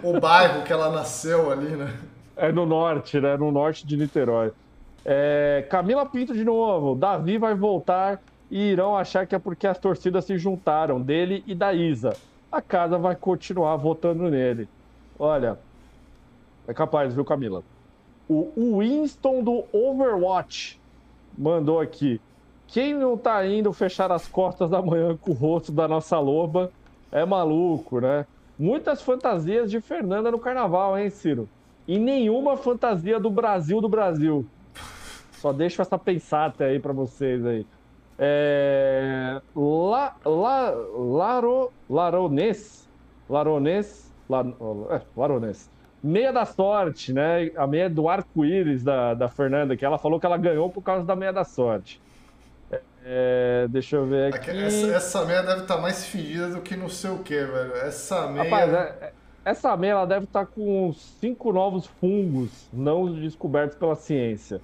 O bairro que ela nasceu ali, né? É no norte, né? No norte de Niterói. É, Camila Pinto de novo. Davi vai voltar e irão achar que é porque as torcidas se juntaram, dele e da Isa. A casa vai continuar votando nele. Olha, é capaz, viu, Camila? O Winston do Overwatch mandou aqui. Quem não tá indo fechar as costas da manhã com o rosto da nossa loba é maluco, né? Muitas fantasias de Fernanda no carnaval, hein, Ciro? E nenhuma fantasia do Brasil do Brasil. Só deixo essa pensata aí para vocês aí. É... La, la, laro, Laronês, Laronês, la, é, Laronês. Meia da sorte, né? A meia do arco-íris da, da Fernanda, que ela falou que ela ganhou por causa da meia da sorte. É, deixa eu ver aqui. Essa, essa meia deve estar tá mais fedida do que não sei o que, velho. Essa meia. Rapaz, é, é, essa meia ela deve estar tá com cinco novos fungos não descobertos pela ciência.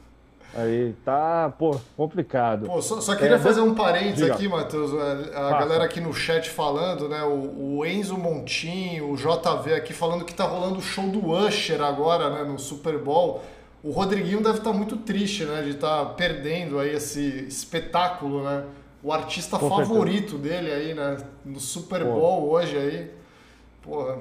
Aí tá, pô, complicado. Pô, só, só queria é, fazer um parênteses diga. aqui, Matheus. É, a, a galera aqui no chat falando, né? O, o, Enzo Montinho, o JV aqui falando que tá rolando o show do Usher agora, né? No Super Bowl. O Rodriguinho deve estar tá muito triste, né? De estar tá perdendo aí esse espetáculo, né? O artista Com favorito certeza. dele aí, né? No Super Bowl hoje aí. Porra.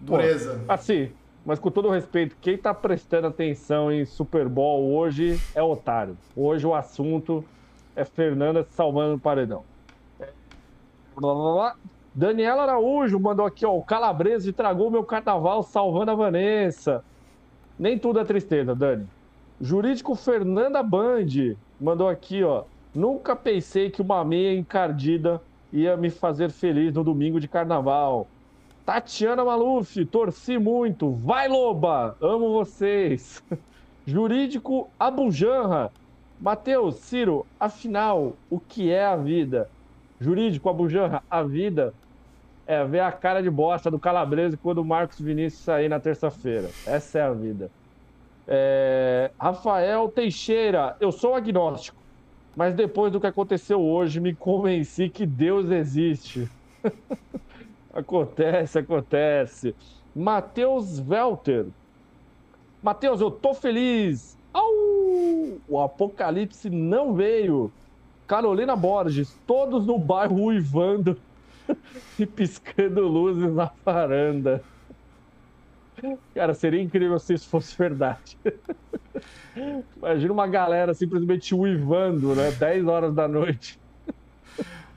Dureza. Pô, assim, mas com todo respeito, quem está prestando atenção em Super Bowl hoje é otário. Hoje o assunto é Fernanda salvando o paredão. Blá, blá, blá. Daniela Araújo mandou aqui, ó, o Calabrese estragou meu carnaval salvando a Vanessa. Nem tudo é tristeza, Dani. Jurídico Fernanda Band mandou aqui, ó. Nunca pensei que uma meia encardida ia me fazer feliz no domingo de carnaval. Tatiana Maluf, torci muito. Vai, Loba! Amo vocês. <laughs> Jurídico Abujanra. Matheus, Ciro, afinal, o que é a vida? Jurídico Abujanra, a vida é ver a cara de bosta do Calabrese quando o Marcos Vinícius sair na terça-feira. Essa é a vida. É... Rafael Teixeira, eu sou agnóstico, mas depois do que aconteceu hoje, me convenci que Deus existe. <laughs> Acontece, acontece. Matheus Welter. Matheus, eu tô feliz. Au! O apocalipse não veio. Carolina Borges, todos no bairro uivando <laughs> e piscando luzes na varanda. Cara, seria incrível se isso fosse verdade. <laughs> Imagina uma galera simplesmente uivando, né? 10 horas da noite.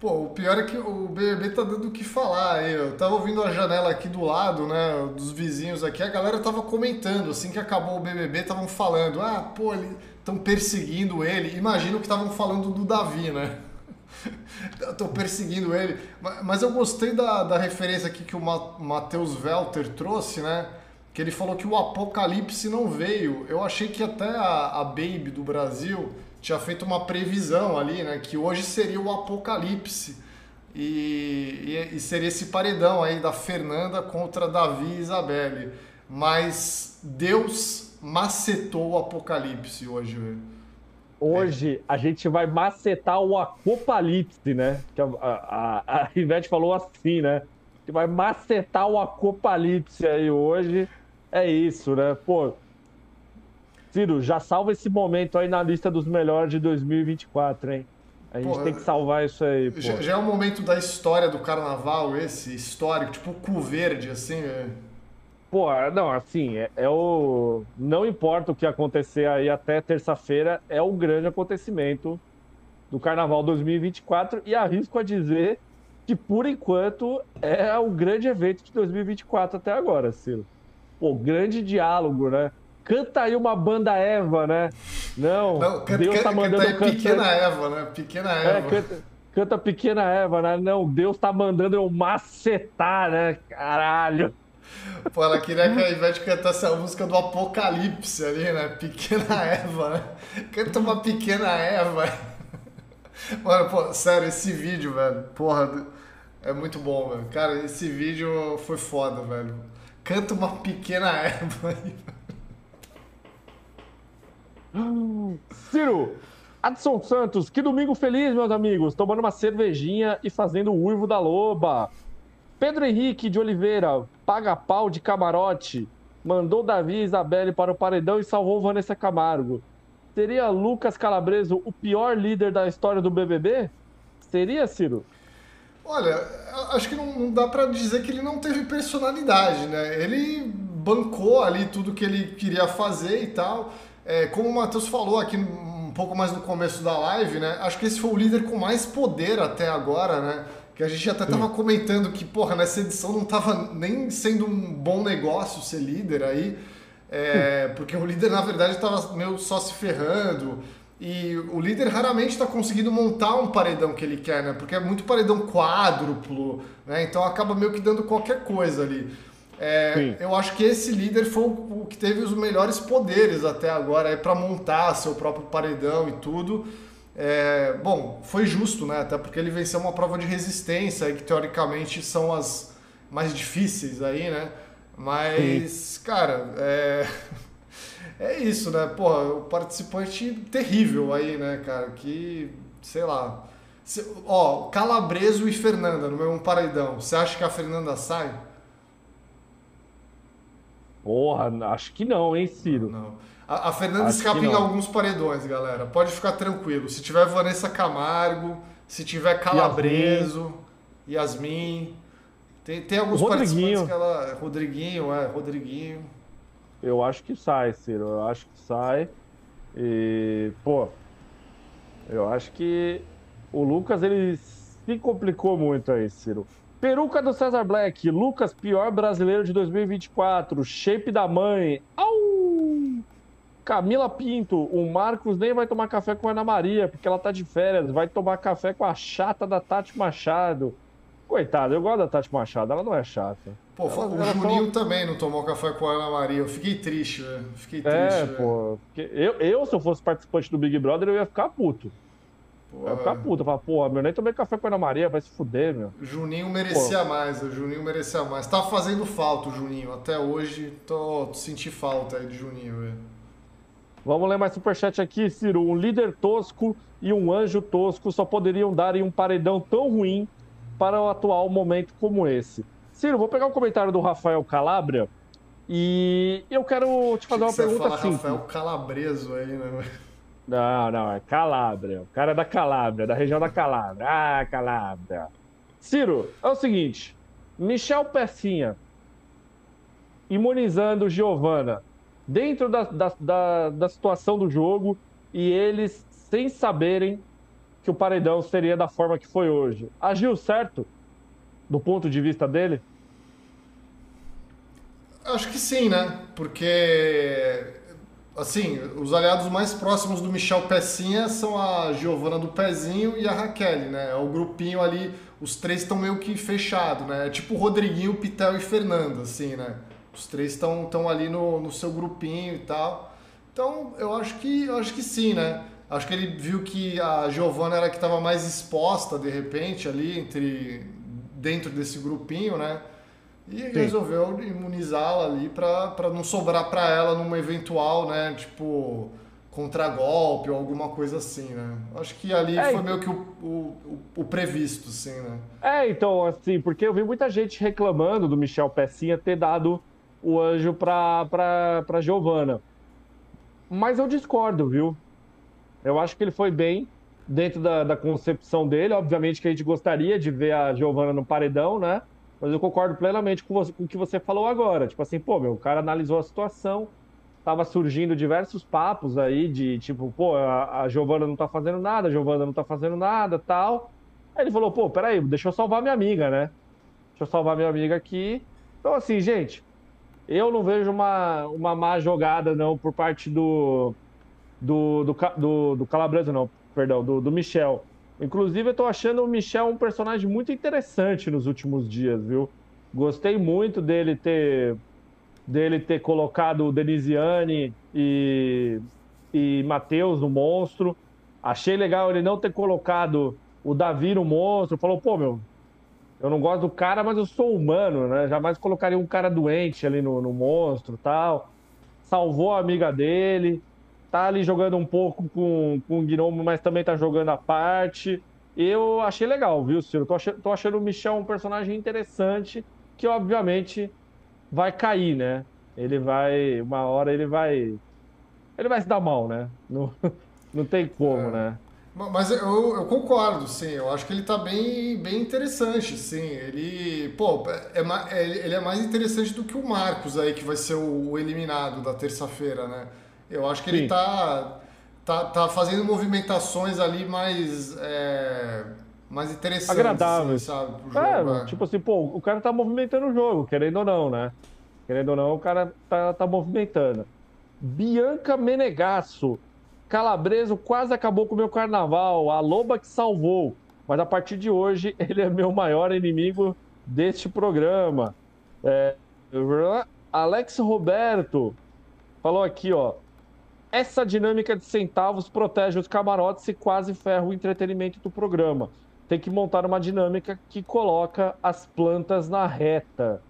Pô, o pior é que o BBB tá dando o que falar. Eu tava ouvindo a janela aqui do lado, né, dos vizinhos aqui, a galera tava comentando, assim que acabou o BBB, estavam falando, ah, pô, estão perseguindo ele. Imagino que estavam falando do Davi, né? <laughs> Estão perseguindo ele. Mas eu gostei da, da referência aqui que o Matheus Welter trouxe, né? que ele falou que o apocalipse não veio. Eu achei que até a, a Baby do Brasil tinha feito uma previsão ali, né? Que hoje seria o apocalipse. E, e, e seria esse paredão aí da Fernanda contra Davi e Isabelle. Mas Deus macetou o apocalipse hoje. Hoje a gente vai macetar o apocalipse, né? Que a, a, a Ivete falou assim, né? Que vai macetar o apocalipse aí hoje. É isso, né? Pô, Ciro, já salva esse momento aí na lista dos melhores de 2024, hein? A gente tem que salvar isso aí. Pô. Já, já, é o momento da história do carnaval, esse histórico, tipo o cu verde, assim. É... Pô, não, assim, é, é, o. Não importa o que acontecer aí até terça-feira, é o grande acontecimento do Carnaval 2024 e arrisco a dizer que, por enquanto, é o grande evento de 2024 até agora, Ciro. Pô, grande diálogo, né? Canta aí uma banda Eva, né? Não, Não canta, Deus tá mandando canta aí Pequena Eva, né? Pequena é, Eva. É, canta, canta Pequena Eva, né? Não, Deus tá mandando eu macetar, né? Caralho. Pô, ela queria que a Ivete cantasse a música do Apocalipse ali, né? Pequena Eva, né? Canta uma Pequena Eva. Mano, pô, sério, esse vídeo, velho, porra, é muito bom, velho. Cara, esse vídeo foi foda, velho. Canta uma Pequena Eva aí, Ciro, Adson Santos, que domingo feliz, meus amigos. Tomando uma cervejinha e fazendo o uivo da loba. Pedro Henrique de Oliveira, paga pau de camarote, mandou Davi e Isabelle para o paredão e salvou Vanessa Camargo. Seria Lucas Calabreso o pior líder da história do BBB? Seria, Ciro? Olha, acho que não, não dá para dizer que ele não teve personalidade, né? Ele bancou ali tudo que ele queria fazer e tal. É, como o Matheus falou aqui um pouco mais no começo da live, né? Acho que esse foi o líder com mais poder até agora, né? Que a gente até tava comentando que, porra, nessa edição não tava nem sendo um bom negócio ser líder aí. É, porque o líder, na verdade, estava meio só se ferrando. E o líder raramente está conseguindo montar um paredão que ele quer, né? Porque é muito paredão quádruplo, né? Então acaba meio que dando qualquer coisa ali. É, eu acho que esse líder foi o que teve os melhores poderes até agora para montar seu próprio paredão e tudo. É, bom, foi justo, né? Até porque ele venceu uma prova de resistência, que teoricamente são as mais difíceis aí, né? Mas, Sim. cara, é... <laughs> é isso, né? Porra, o participante terrível aí, né, cara? Que, sei lá. Se, ó, Calabreso e Fernanda no mesmo paredão. Você acha que a Fernanda sai? Porra, acho que não, hein, Ciro? Não. não. A, a Fernanda Acho escapa em alguns paredões, galera. Pode ficar tranquilo. Se tiver Vanessa Camargo, se tiver Calabreso, Yasmin. Yasmin tem, tem alguns Rodriguinho. participantes que ela. Rodriguinho, é, Rodriguinho. Eu acho que sai, Ciro. Eu acho que sai. E, pô, eu acho que o Lucas ele se complicou muito aí, Ciro. Peruca do César Black, Lucas, pior brasileiro de 2024, shape da mãe. Au! Camila Pinto, o Marcos nem vai tomar café com a Ana Maria, porque ela tá de férias, vai tomar café com a chata da Tati Machado. Coitado, eu gosto da Tati Machado, ela não é chata. Pô, ela, o ela Juninho só... também não tomou café com a Ana Maria, eu fiquei triste, velho. Fiquei é, triste. É, pô. Eu, eu, se eu fosse participante do Big Brother, eu ia ficar puto. Porra. Eu ia ficar puto, eu falar, porra, meu, nem tomei café com a Ana Maria, vai se fuder, meu. Juninho merecia pô. mais, o Juninho merecia mais. Tá fazendo falta o Juninho, até hoje tô, senti falta aí de Juninho, velho. Vamos ler mais superchat aqui, Ciro. Um líder tosco e um anjo tosco só poderiam dar em um paredão tão ruim para o atual momento como esse. Ciro, vou pegar o um comentário do Rafael Calabria e eu quero te fazer uma pergunta assim. Rafael Calabreso aí, né? Não, não, é Calabria. O cara é da Calabria, da região da Calabria. Ah, Calabria. Ciro, é o seguinte: Michel Pecinha imunizando Giovana dentro da, da, da, da situação do jogo e eles sem saberem que o paredão seria da forma que foi hoje. Agiu certo do ponto de vista dele? Acho que sim, né? Porque assim, os aliados mais próximos do Michel Pecinha são a Giovana do Pezinho e a Raquel, né? É o grupinho ali, os três estão meio que fechados, né? É tipo Rodriguinho, Pitel e Fernando, assim, né? Os três estão ali no, no seu grupinho e tal. Então, eu acho que eu acho que sim, né? Acho que ele viu que a Giovanna era a que estava mais exposta de repente ali entre dentro desse grupinho, né? E Sim. resolveu imunizá-la ali para não sobrar para ela numa eventual, né, tipo contragolpe ou alguma coisa assim, né? Acho que ali é, foi meio que o, o, o, previsto, sim, né? É, então, assim, porque eu vi muita gente reclamando do Michel Pecinha ter dado o anjo pra, pra, pra Giovana. Mas eu discordo, viu? Eu acho que ele foi bem dentro da, da concepção dele. Obviamente que a gente gostaria de ver a Giovana no paredão, né? Mas eu concordo plenamente com, você, com o que você falou agora. Tipo assim, pô, meu, o cara analisou a situação, tava surgindo diversos papos aí de tipo, pô, a, a Giovana não tá fazendo nada, a Giovana não tá fazendo nada, tal. Aí ele falou, pô, peraí, deixa eu salvar minha amiga, né? Deixa eu salvar minha amiga aqui. Então, assim, gente, eu não vejo uma, uma má jogada, não, por parte do, do, do, do, do Calabresa, não, perdão, do, do Michel. Inclusive, eu tô achando o Michel um personagem muito interessante nos últimos dias, viu? Gostei muito dele ter dele ter colocado o Denisiane e, e Matheus no monstro. Achei legal ele não ter colocado o Davi no monstro. Falou, pô, meu, eu não gosto do cara, mas eu sou humano, né? Jamais colocaria um cara doente ali no, no monstro tal. Salvou a amiga dele tá ali jogando um pouco com, com o Gnomo, mas também tá jogando a parte. Eu achei legal, viu, Ciro? Tô achando, tô achando o Michel um personagem interessante, que obviamente vai cair, né? Ele vai. Uma hora ele vai. Ele vai se dar mal, né? Não, <laughs> não tem como, é. né? Mas eu, eu, concordo, sim. Eu acho que ele tá bem, bem interessante, sim. Ele, pô, é, é, ele é mais interessante do que o Marcos aí, que vai ser o eliminado da terça-feira, né? Eu acho que Sim. ele está tá, tá fazendo movimentações ali mais, é, mais interessantes. Agradáveis. Assim, sabe? Jogo, é, é, Tipo assim, pô, o cara tá movimentando o jogo, querendo ou não, né? Querendo ou não, o cara tá, tá movimentando. Bianca Menegasso. Calabreso quase acabou com o meu carnaval. A loba que salvou. Mas a partir de hoje, <laughs> ele é meu maior inimigo deste programa. É... Alex Roberto falou aqui, ó. Essa dinâmica de centavos protege os camarotes e quase ferra o entretenimento do programa. Tem que montar uma dinâmica que coloca as plantas na reta.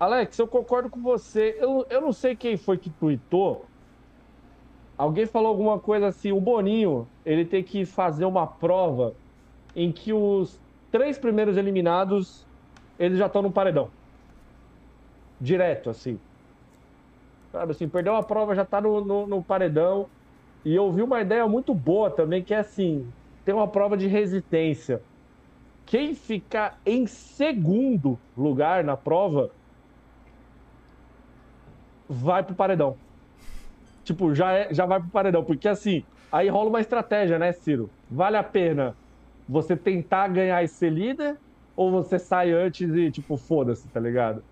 Alex, eu concordo com você. Eu, eu não sei quem foi que tweetou. Alguém falou alguma coisa assim. O Boninho, ele tem que fazer uma prova em que os três primeiros eliminados, eles já estão no paredão. Direto, assim. Sabe assim, perdeu a prova, já tá no, no, no paredão. E eu vi uma ideia muito boa também, que é assim: tem uma prova de resistência. Quem ficar em segundo lugar na prova vai pro paredão. Tipo, já, é, já vai pro paredão. Porque assim, aí rola uma estratégia, né, Ciro? Vale a pena você tentar ganhar e ser líder? Ou você sai antes e, tipo, foda-se, tá ligado?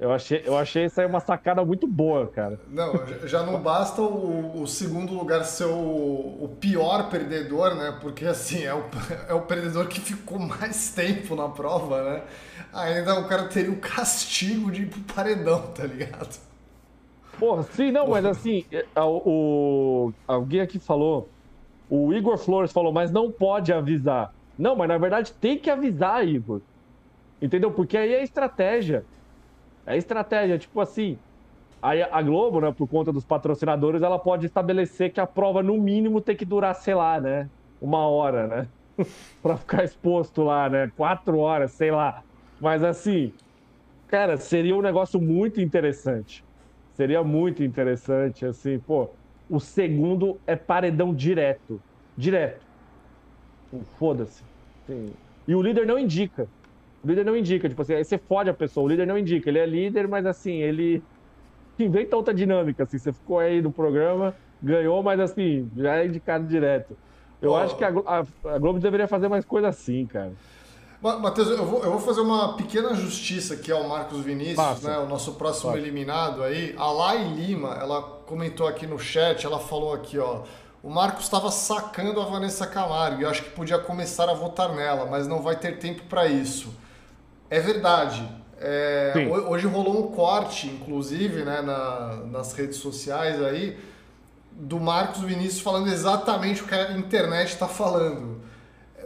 Eu achei, eu achei isso aí uma sacada muito boa, cara. Não, já não basta o, o segundo lugar ser o, o, pior perdedor, né? Porque assim, é o, é o perdedor que ficou mais tempo na prova, né? Ainda o cara teria o castigo de ir pro paredão, tá ligado? Porra, sim, não, Porra. mas assim, é, o, alguém aqui falou, o Igor Flores falou, mas não pode avisar. Não, mas na verdade tem que avisar, Igor. Entendeu? Porque aí é estratégia. É estratégia, tipo assim. A Globo, né, por conta dos patrocinadores, ela pode estabelecer que a prova, no mínimo, tem que durar, sei lá, né? Uma hora, né? <laughs> pra ficar exposto lá, né? Quatro horas, sei lá. Mas assim, cara, seria um negócio muito interessante. Seria muito interessante, assim, pô. O segundo é paredão direto. Direto. Foda-se. E o líder não indica. O líder não indica, tipo assim, aí você fode a pessoa, o líder não indica, ele é líder, mas assim, ele inventa outra dinâmica, assim, você ficou aí no programa, ganhou, mas assim, já é indicado direto. Eu oh. acho que a, a, a, Globo deveria fazer mais coisa assim, cara. Matheus, eu vou, eu vou fazer uma pequena justiça aqui ao Marcos Vinícius, né, o nosso próximo Passa. eliminado aí. A Lai Lima, ela comentou aqui no chat, ela falou aqui, ó, o Marcos estava sacando a Vanessa Camargo e acho que podia começar a votar nela, mas não vai ter tempo para isso. É verdade. É, hoje rolou um corte, inclusive, né, na, nas redes sociais aí, do Marcos Vinícius falando exatamente o que a internet está falando.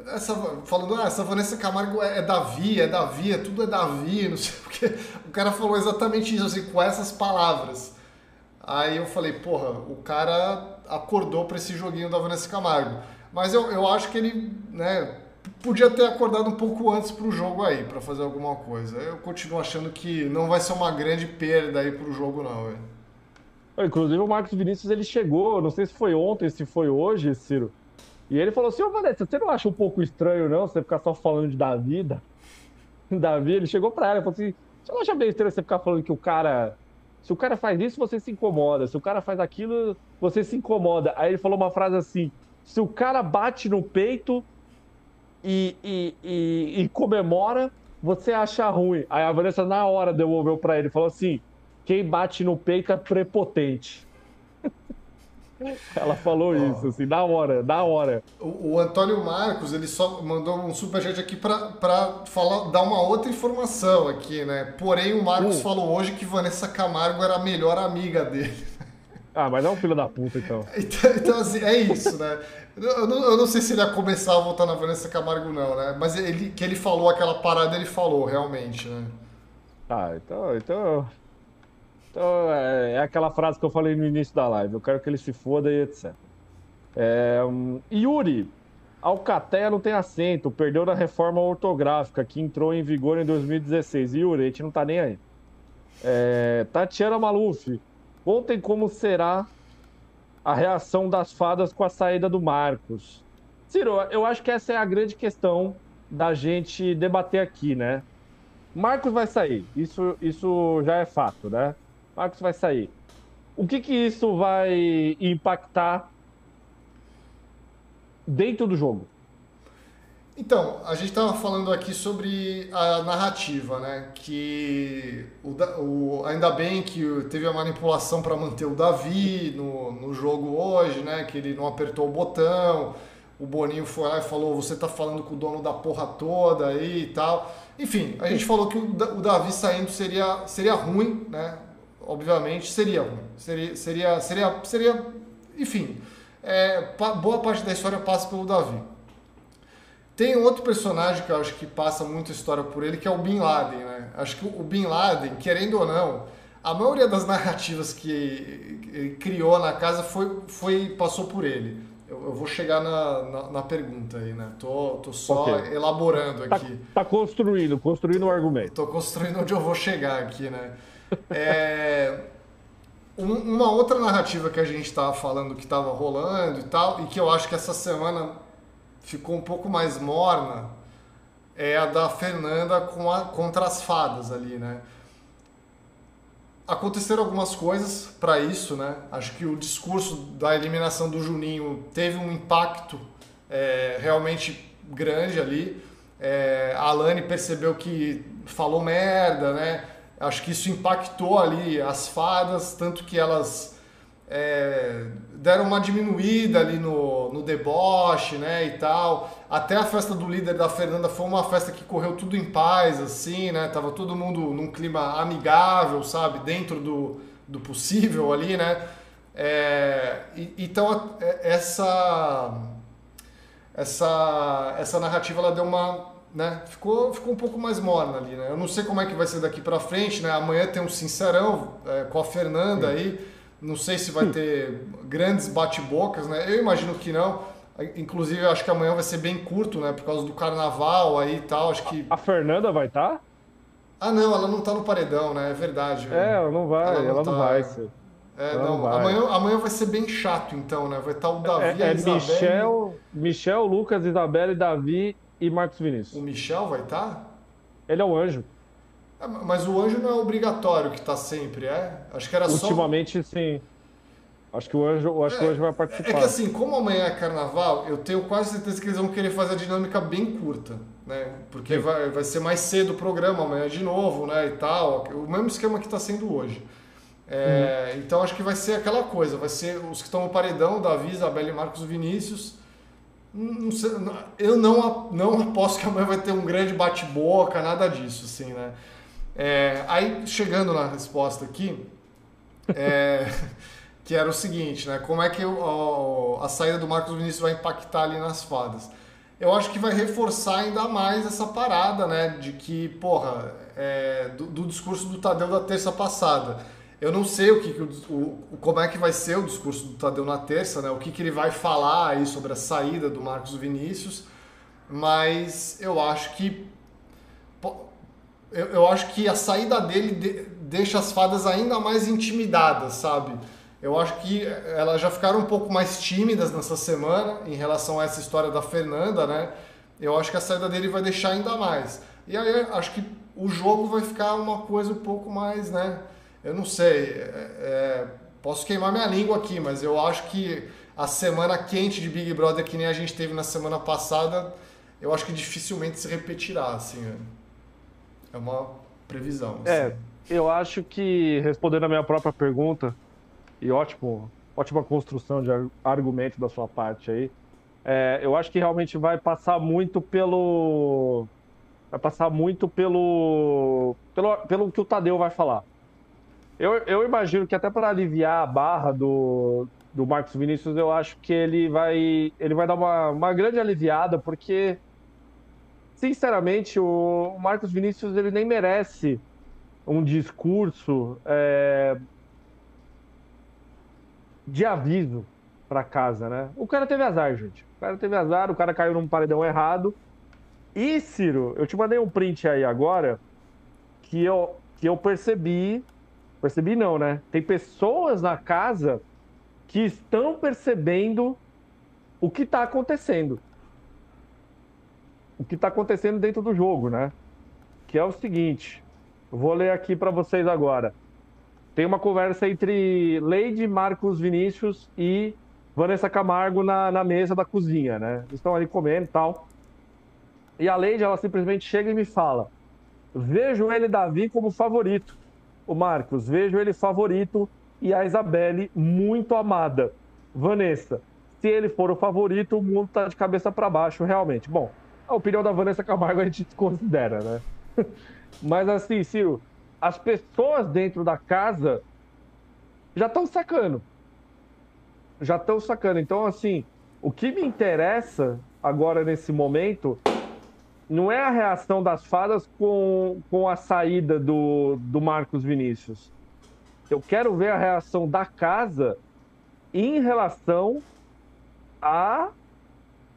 Essa, falando, ah, essa Vanessa Camargo é, é Davi, é Davi, é tudo é Davi, não sei <laughs> o que. O cara falou exatamente isso, assim, com essas palavras. Aí eu falei, porra, o cara acordou para esse joguinho da Vanessa Camargo. Mas eu, eu acho que ele, né, podia ter acordado um pouco antes para o jogo aí, para fazer alguma coisa. Eu continuo achando que não vai ser uma grande perda aí para o jogo, não. Véio. Inclusive o Marcos Vinícius ele chegou, não sei se foi ontem, se foi hoje, Ciro. E ele falou assim: Ô Vanessa, você não acha um pouco estranho, não? Você ficar só falando de Davi? Da... <laughs> Davi, ele chegou pra ela e falou assim: Você não acha meio estranho você ficar falando que o cara. Se o cara faz isso, você se incomoda. Se o cara faz aquilo, você se incomoda. Aí ele falou uma frase assim: Se o cara bate no peito e, e, e, e comemora, você acha ruim. Aí a Vanessa, na hora, devolveu pra ele: Falou assim quem bate no peito é prepotente. Ela falou oh. isso, assim, na hora, na hora. O, o, Antônio Marcos, ele só mandou um superchat aqui para falar, dar uma outra informação aqui, né? Porém, o Marcos uh. falou hoje que Vanessa Camargo era a melhor amiga dele. Ah, mas é um filho da puta, então. <laughs> então, então assim, é isso, né? Eu não, eu não, sei se ele ia começar a votar na Vanessa Camargo, não, né? Mas ele, que ele falou aquela parada, ele falou, realmente, né? Ah, então, então então, é, é, aquela frase que eu falei no início da live. Eu quero que ele se foda e etc. É, um, Yuri, Alcatéia não tem acento, perdeu na reforma ortográfica que entrou em vigor em 2016. Yuri, a gente não tá nem aí. É, Tatiana Maluf, contem como será a reação das fadas com a saída do Marcos. Ciro, eu acho que essa é a grande questão da gente debater aqui, né? Marcos vai sair, isso, isso já é fato, né? Marcos vai sair. O que que isso vai impactar dentro do jogo? Então, a gente estava falando aqui sobre a narrativa, né? Que o, o, ainda bem que teve a manipulação para manter o Davi no, no jogo hoje, né? Que ele não apertou o botão. O Boninho foi lá e falou: Você tá falando com o dono da porra toda aí e tal. Enfim, a gente falou que o, o Davi saindo seria, seria ruim, né? obviamente, seria ruim. Seria, seria, seria, seria enfim, é, boa parte da história passa pelo Davi. Tem outro personagem que eu acho que passa muita história por ele, que é o Bin Laden, né? Acho que o Bin Laden, querendo ou não, a maioria das <laughs> narrativas que ele criou na casa foi, foi passou por ele. Eu, eu vou chegar na, na, na, pergunta aí, né? Tô, tô só okay. elaborando tá, aqui. Tá construindo, construindo o um argumento. Tô construindo onde eu vou chegar aqui, né? É, uma outra narrativa que a gente estava falando que estava rolando e tal, e que eu acho que essa semana ficou um pouco mais morna, é a da Fernanda com a, contra as fadas ali, né? Aconteceram algumas coisas para isso, né? Acho que o discurso da eliminação do Juninho teve um impacto é, realmente grande ali. É, a Alane percebeu que falou merda, né? Acho que isso impactou ali as fadas, tanto que elas é, deram uma diminuída ali no, no deboche, né, e tal. Até a festa do líder da Fernanda foi uma festa que correu tudo em paz, assim, né? Tava todo mundo num clima amigável, sabe? Dentro do, do possível ali, né? É, e, então é, essa essa essa narrativa ela deu uma né? Ficou, ficou um pouco mais morna ali, né? Eu não sei como é que vai ser daqui para frente, né? Amanhã tem um sincerão é, com a Fernanda Sim. aí. Não sei se vai ter grandes bate-bocas, né? Eu imagino que não. Inclusive, acho que amanhã vai ser bem curto, né? Por causa do carnaval aí e tal. Acho que. A Fernanda vai estar? Tá? Ah, não, ela não tá no paredão, né? É verdade. É, ela não vai, ela não, ela tá... não vai ser. É, não, não amanhã, amanhã vai ser bem chato, então, né? Vai estar tá o Davi, é, é a Isabelle... Michel, Michel, Lucas, Isabelle, Davi e Marcos Vinícius. O Michel vai estar? Tá? Ele é o anjo. É, mas o anjo não é obrigatório que está sempre, é? Acho que era Ultimamente, só. Ultimamente, sim. Acho que o anjo, acho é, que o anjo vai participar. É que assim, como amanhã é carnaval, eu tenho quase certeza que eles vão querer fazer a dinâmica bem curta, né? Porque vai, vai ser mais cedo o programa amanhã de novo, né? E tal. O mesmo esquema que está sendo hoje. É, uhum. Então acho que vai ser aquela coisa, vai ser os que estão no paredão, Davi, Isabelle, Marcos Vinícius não sei, eu não, não aposto que amanhã vai ter um grande bate-boca, nada disso, assim, né? É, aí, chegando na resposta aqui, é, <laughs> que era o seguinte, né? Como é que o, a saída do Marcos Vinícius vai impactar ali nas fadas? Eu acho que vai reforçar ainda mais essa parada, né? De que, porra, é, do, do, discurso do Tadeu da terça passada. Eu não sei o que, o, o, como é que vai ser o discurso do Tadeu na terça, né? O que, que ele vai falar aí sobre a saída do Marcos Vinícius, mas eu acho que eu, eu acho que a saída dele de, deixa as fadas ainda mais intimidadas, sabe? Eu acho que elas já ficaram um pouco mais tímidas nessa semana em relação a essa história da Fernanda, né? Eu acho que a saída dele vai deixar ainda mais. E aí acho que o jogo vai ficar uma coisa um pouco mais, né? Eu não sei, é, posso queimar minha língua aqui, mas eu acho que a semana quente de Big Brother que nem a gente teve na semana passada, eu acho que dificilmente se repetirá, assim. É, é uma previsão. Assim. É, eu acho que, respondendo a minha própria pergunta, e ótimo, ótima construção de argumento da sua parte aí, é, eu acho que realmente vai passar muito pelo vai passar muito pelo, pelo, pelo que o Tadeu vai falar. Eu, eu imagino que até para aliviar a barra do, do Marcos Vinícius, eu acho que ele vai, ele vai dar uma, uma grande aliviada, porque, sinceramente, o, Marcos Vinícius ele nem merece um discurso é, de aviso para casa, né? O cara teve azar, gente. O cara teve azar, o cara caiu num paredão errado. E, Ciro, eu te mandei um print aí agora que eu, que eu percebi. Percebi não, né? Tem pessoas na casa que estão percebendo o que está acontecendo. O que está acontecendo dentro do jogo, né? Que é o seguinte. Vou ler aqui para vocês agora. Tem uma conversa entre Leide, Marcos Vinícius e Vanessa Camargo na, na mesa da cozinha, né? Estão ali comendo e tal. E a Leide, ela simplesmente chega e me fala: Vejo ele, Davi, como favorito. O Marcos, vejo ele favorito e a Isabelle muito amada. Vanessa, se ele for o favorito, o mundo tá de cabeça para baixo, realmente. Bom, a opinião da Vanessa Camargo a gente considera, né? <laughs> Mas assim, Ciro, as pessoas dentro da casa já estão sacando. Já estão sacando. Então, assim, o que me interessa agora nesse momento não é a reação das fadas com, com a saída do, do Marcos Vinícius. Eu quero ver a reação da casa em relação a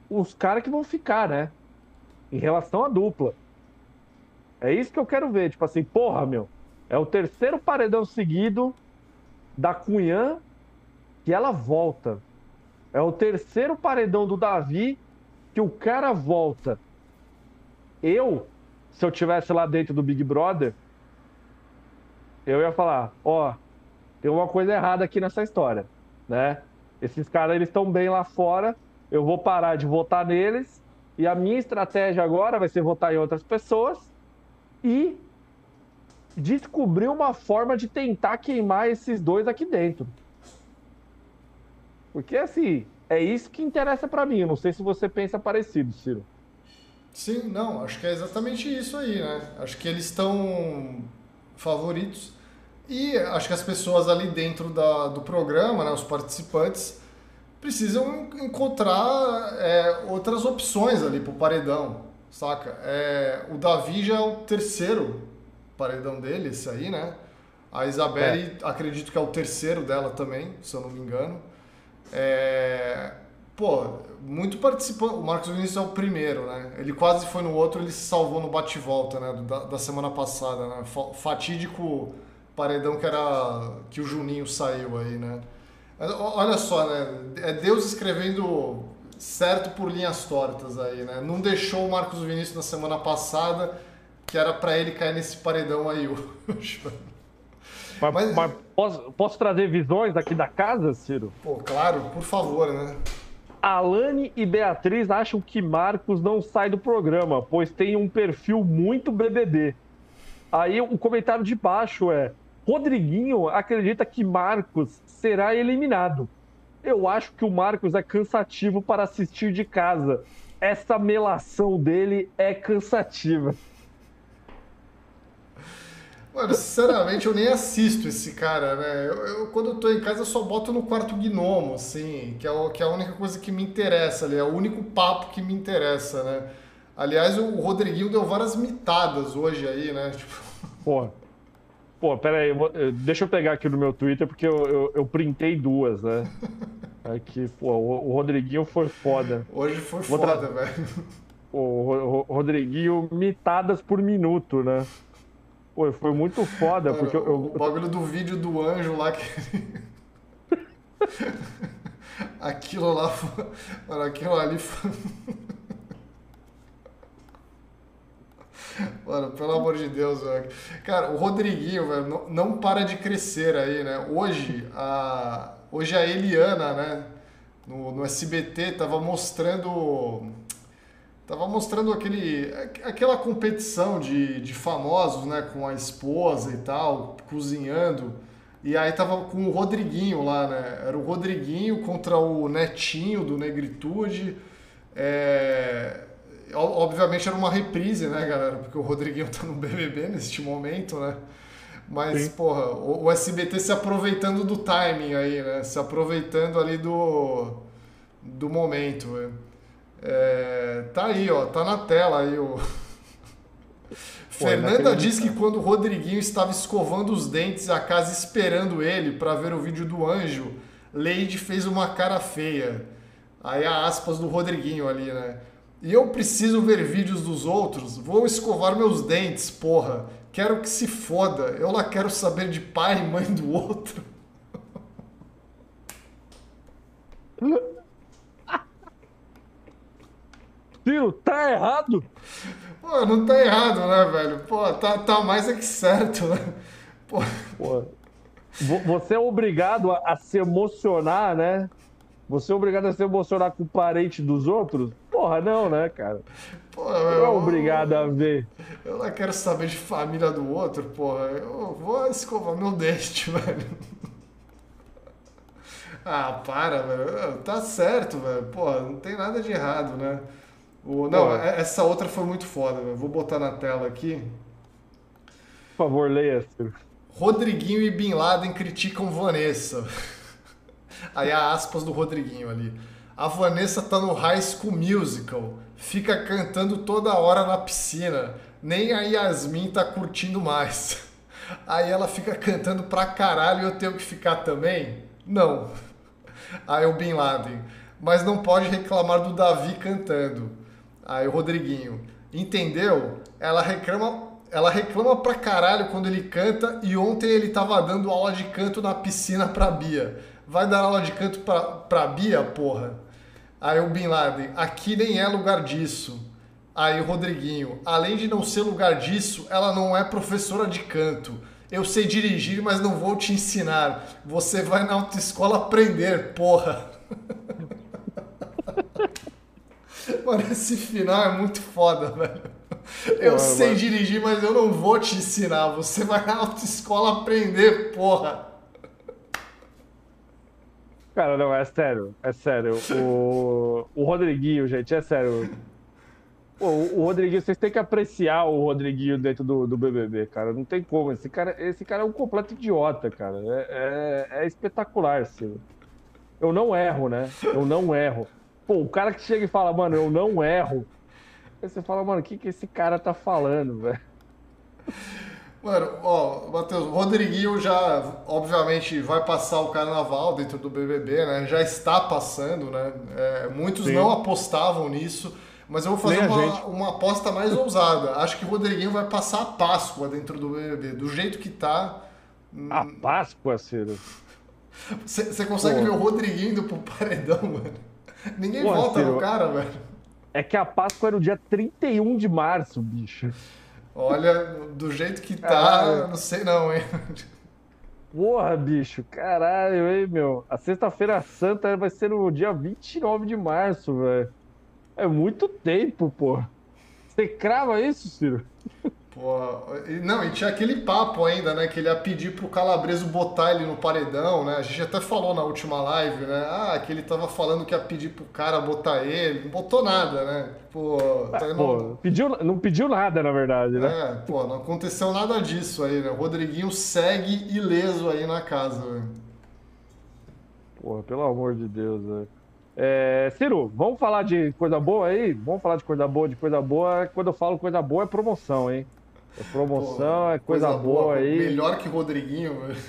os caras que vão ficar, né? Em relação à dupla. É isso que eu quero ver. Tipo assim, porra, meu. É o terceiro paredão seguido da Cunhã que ela volta. É o terceiro paredão do Davi que o cara volta eu, se eu tivesse lá dentro do Big Brother, eu ia falar, ó, oh, tem uma coisa errada aqui nessa história, né? Esses caras eles estão bem lá fora, eu vou parar de votar neles e a minha estratégia agora vai ser votar em outras pessoas e descobrir uma forma de tentar queimar esses dois aqui dentro. Porque assim, é isso que interessa para mim. Eu não sei se você pensa parecido, Ciro. Sim, não, acho que é exatamente isso aí, né? Acho que eles estão favoritos e acho que as pessoas ali dentro da, do programa, né, os participantes, precisam encontrar é, outras opções ali pro paredão, saca? É, o Davi já é o terceiro paredão dele, esse aí, né? A Isabelle, é. acredito que é o terceiro dela também, se eu não me engano. É, pô, muito participante. O Marcos Vinícius é o primeiro, né? Ele quase foi no outro, ele se salvou no bate-volta, né? Da, da, semana passada, né? Fatídico paredão que era que o Juninho saiu aí, né? Olha só, né? É Deus escrevendo certo por linhas tortas aí, né? Não deixou o Marcos Vinícius na semana passada, que era para ele cair nesse paredão aí hoje. <laughs> Mas, mas, mas posso, posso trazer visões aqui da casa, Ciro? Pô, claro, por favor, né? Alane e Beatriz acham que Marcos não sai do programa, pois tem um perfil muito BBB. Aí o comentário de baixo é: Rodriguinho acredita que Marcos será eliminado. Eu acho que o Marcos é cansativo para assistir de casa. Essa melação dele é cansativa. Mano, sinceramente, eu nem assisto esse cara, né? Eu, eu, quando eu tô em casa, eu só boto no quarto gnomo, assim, que é, o, que é a única coisa que me interessa ali, é o único papo que me interessa, né? Aliás, o Rodriguinho deu várias mitadas hoje aí, né? <laughs> Tipo... Pô, pô, pera aí, deixa eu pegar aqui no meu Twitter, porque eu, eu, eu printei duas, né? <laughs> Aqui, pô, o, o Rodriguinho foi foda. Hoje foi Vou foda, velho. O, o Rodriguinho mitadas por minuto, né? Pô, foi muito foda, Mano, porque eu, O bagulho do vídeo do anjo lá que. <laughs> aquilo lá foi. Mano, aquilo ali foi. Mano, pelo amor de Deus, velho. Cara, o Rodriguinho, velho, não, não para de crescer aí, né? Hoje, a, hoje a Eliana, né, no, no SBT, tava mostrando Tava mostrando aquele, aquela competição de, de famosos, né? Com a esposa e tal, cozinhando. E aí tava com o Rodriguinho lá, né? Era o Rodriguinho contra o Netinho do Negritude. É... Obviamente era uma reprise, né, galera? Porque o Rodriguinho <laughs> tá no BBB neste momento, né? Mas, Sim. porra, o SBT se aproveitando do timing aí, né? Se aproveitando ali do, do momento, velho. É, tá aí, ó, tá na tela aí o. <laughs> Fernanda diz que quando o Rodriguinho estava escovando os dentes a casa esperando ele para ver o vídeo do anjo, Leide fez uma cara feia. Aí a aspas do Rodriguinho ali, né? E eu preciso ver vídeos dos outros, vou escovar meus dentes, porra. Quero que se foda. Eu lá quero saber de pai e mãe do outro. <laughs> Ciro, tá errado? Pô, não tá errado, né, velho? Pô, tá, tá mais é que certo, né? Pô. Pô. Você é obrigado a, a, se emocionar, né? Você é obrigado a se emocionar com o parente dos outros? Porra, não, né, cara? Porra, não é obrigado a ver. Eu não quero saber de família do outro, porra. Eu vou escovar meu dente, <laughs> velho. Ah, para, velho. Tá certo, velho. Porra, não tem nada de errado, né? O, não, Pô. É, essa outra foi muito foda, velho. Vou botar na tela aqui. Por favor, leia, Ciro. Rodriguinho e Bin Laden criticam Vanessa. <laughs> Aí há aspas do Rodriguinho ali. A Vanessa tá no High School Musical. Fica cantando toda hora na piscina. Nem a Yasmin tá curtindo mais. <laughs> Aí ela fica cantando pra caralho e eu tenho que ficar também? Não. <laughs> Aí o Bin Laden. Mas não pode reclamar do Davi cantando. Aí o Rodriguinho, entendeu? Ela reclama, ela reclama pra caralho quando ele canta e ontem ele tava dando aula de canto na piscina pra Bia. Vai dar aula de canto pra, pra Bia, porra? Aí o Bin Laden, aqui nem é lugar disso. Aí o Rodriguinho, além de não ser lugar disso, ela não é professora de canto. Eu sei dirigir, mas não vou te ensinar. Você vai na autoescola aprender, porra. <laughs> Mano, esse final é muito foda, velho. Eu porra, sei mano. dirigir, mas eu não vou te ensinar. Você vai na autoescola aprender, porra. Cara, não, é sério. É sério. O, o Rodriguinho, gente, é sério. O Rodriguinho, vocês têm que apreciar o Rodriguinho dentro do, do BBB, cara. Não tem como. Esse cara, esse cara é um completo idiota, cara. É, é, é espetacular, Silvio. Eu não erro, né? Eu não erro. Pô, o cara que chega e fala, mano, eu não erro. Aí você fala, mano, o que, que esse cara tá falando, velho? Mano, ó, Matheus, o Rodriguinho já, obviamente, vai passar o carnaval dentro do BBB, né? Já está passando, né? É, muitos Sim. não apostavam nisso, mas eu vou fazer uma, uma, aposta mais ousada. Acho que o Rodriguinho vai passar a Páscoa dentro do BBB, do jeito que tá. A Páscoa, Ciro? Você consegue Pô. ver o Rodriguinho indo pro paredão, mano? Ninguém Pô, vota no cara, velho. É que a Páscoa era o dia 31 de março, bicho. Olha, do jeito que tá, não sei não, hein? Porra, bicho, caralho, hein, meu. A sexta-feira santa vai ser no dia 29 de março, velho. É muito tempo, pô. Você crava isso, Ciro? Pô, não, e tinha aquele papo ainda, né? Que ele ia pedir pro Calabreso botar ele no paredão, né? A gente até falou na última live, né? Ah, que ele tava falando que ia pedir pro cara botar ele. Não botou nada, né? Pô, tá, não... pediu, não pediu nada, na verdade, né? É, pô, não aconteceu nada disso aí, né? O Rodriguinho segue ileso aí na casa, velho. Porra, pelo amor de Deus, velho. É, Ciro, vamos falar de coisa boa aí? Vamos falar de coisa boa, de coisa boa. Quando eu falo coisa boa é promoção, hein? É promoção, Pô, é coisa, coisa boa, boa, aí. Melhor que Rodriguinho, velho.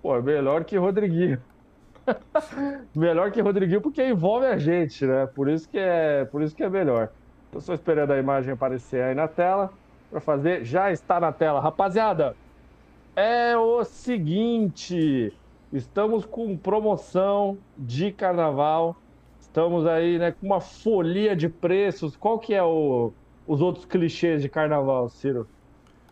Pô, é melhor que Rodriguinho. <laughs> melhor que Rodriguinho porque envolve a gente, né? Por isso que é, por isso que é melhor. Eu estou esperando a imagem aparecer aí na tela para fazer. Já está na tela, rapaziada. É o seguinte, estamos com promoção de carnaval. Estamos aí, né, com uma folia de preços. Qual que é o os outros clichês de carnaval, Ciro?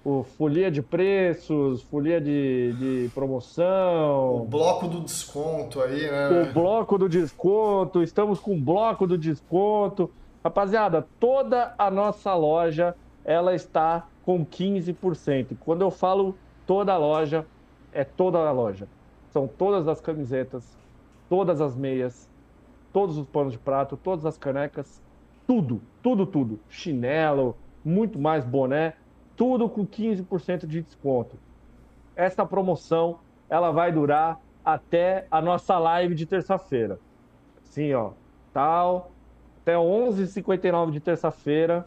O folia de preços, folia de, de promoção. O bloco do desconto aí, né? O bloco do desconto, estamos com o bloco do desconto. Rapaziada, toda a nossa loja ela está com 15%. Quando eu falo toda a loja, é toda a loja. São todas as camisetas, todas as meias, todos os panos de prato, todas as canecas tudo, tudo, tudo. Chinelo, muito mais boné, tudo com 15% de desconto. Essa promoção, ela vai durar até a nossa live de terça-feira. Sim, ó, tal, até 11h59 de terça-feira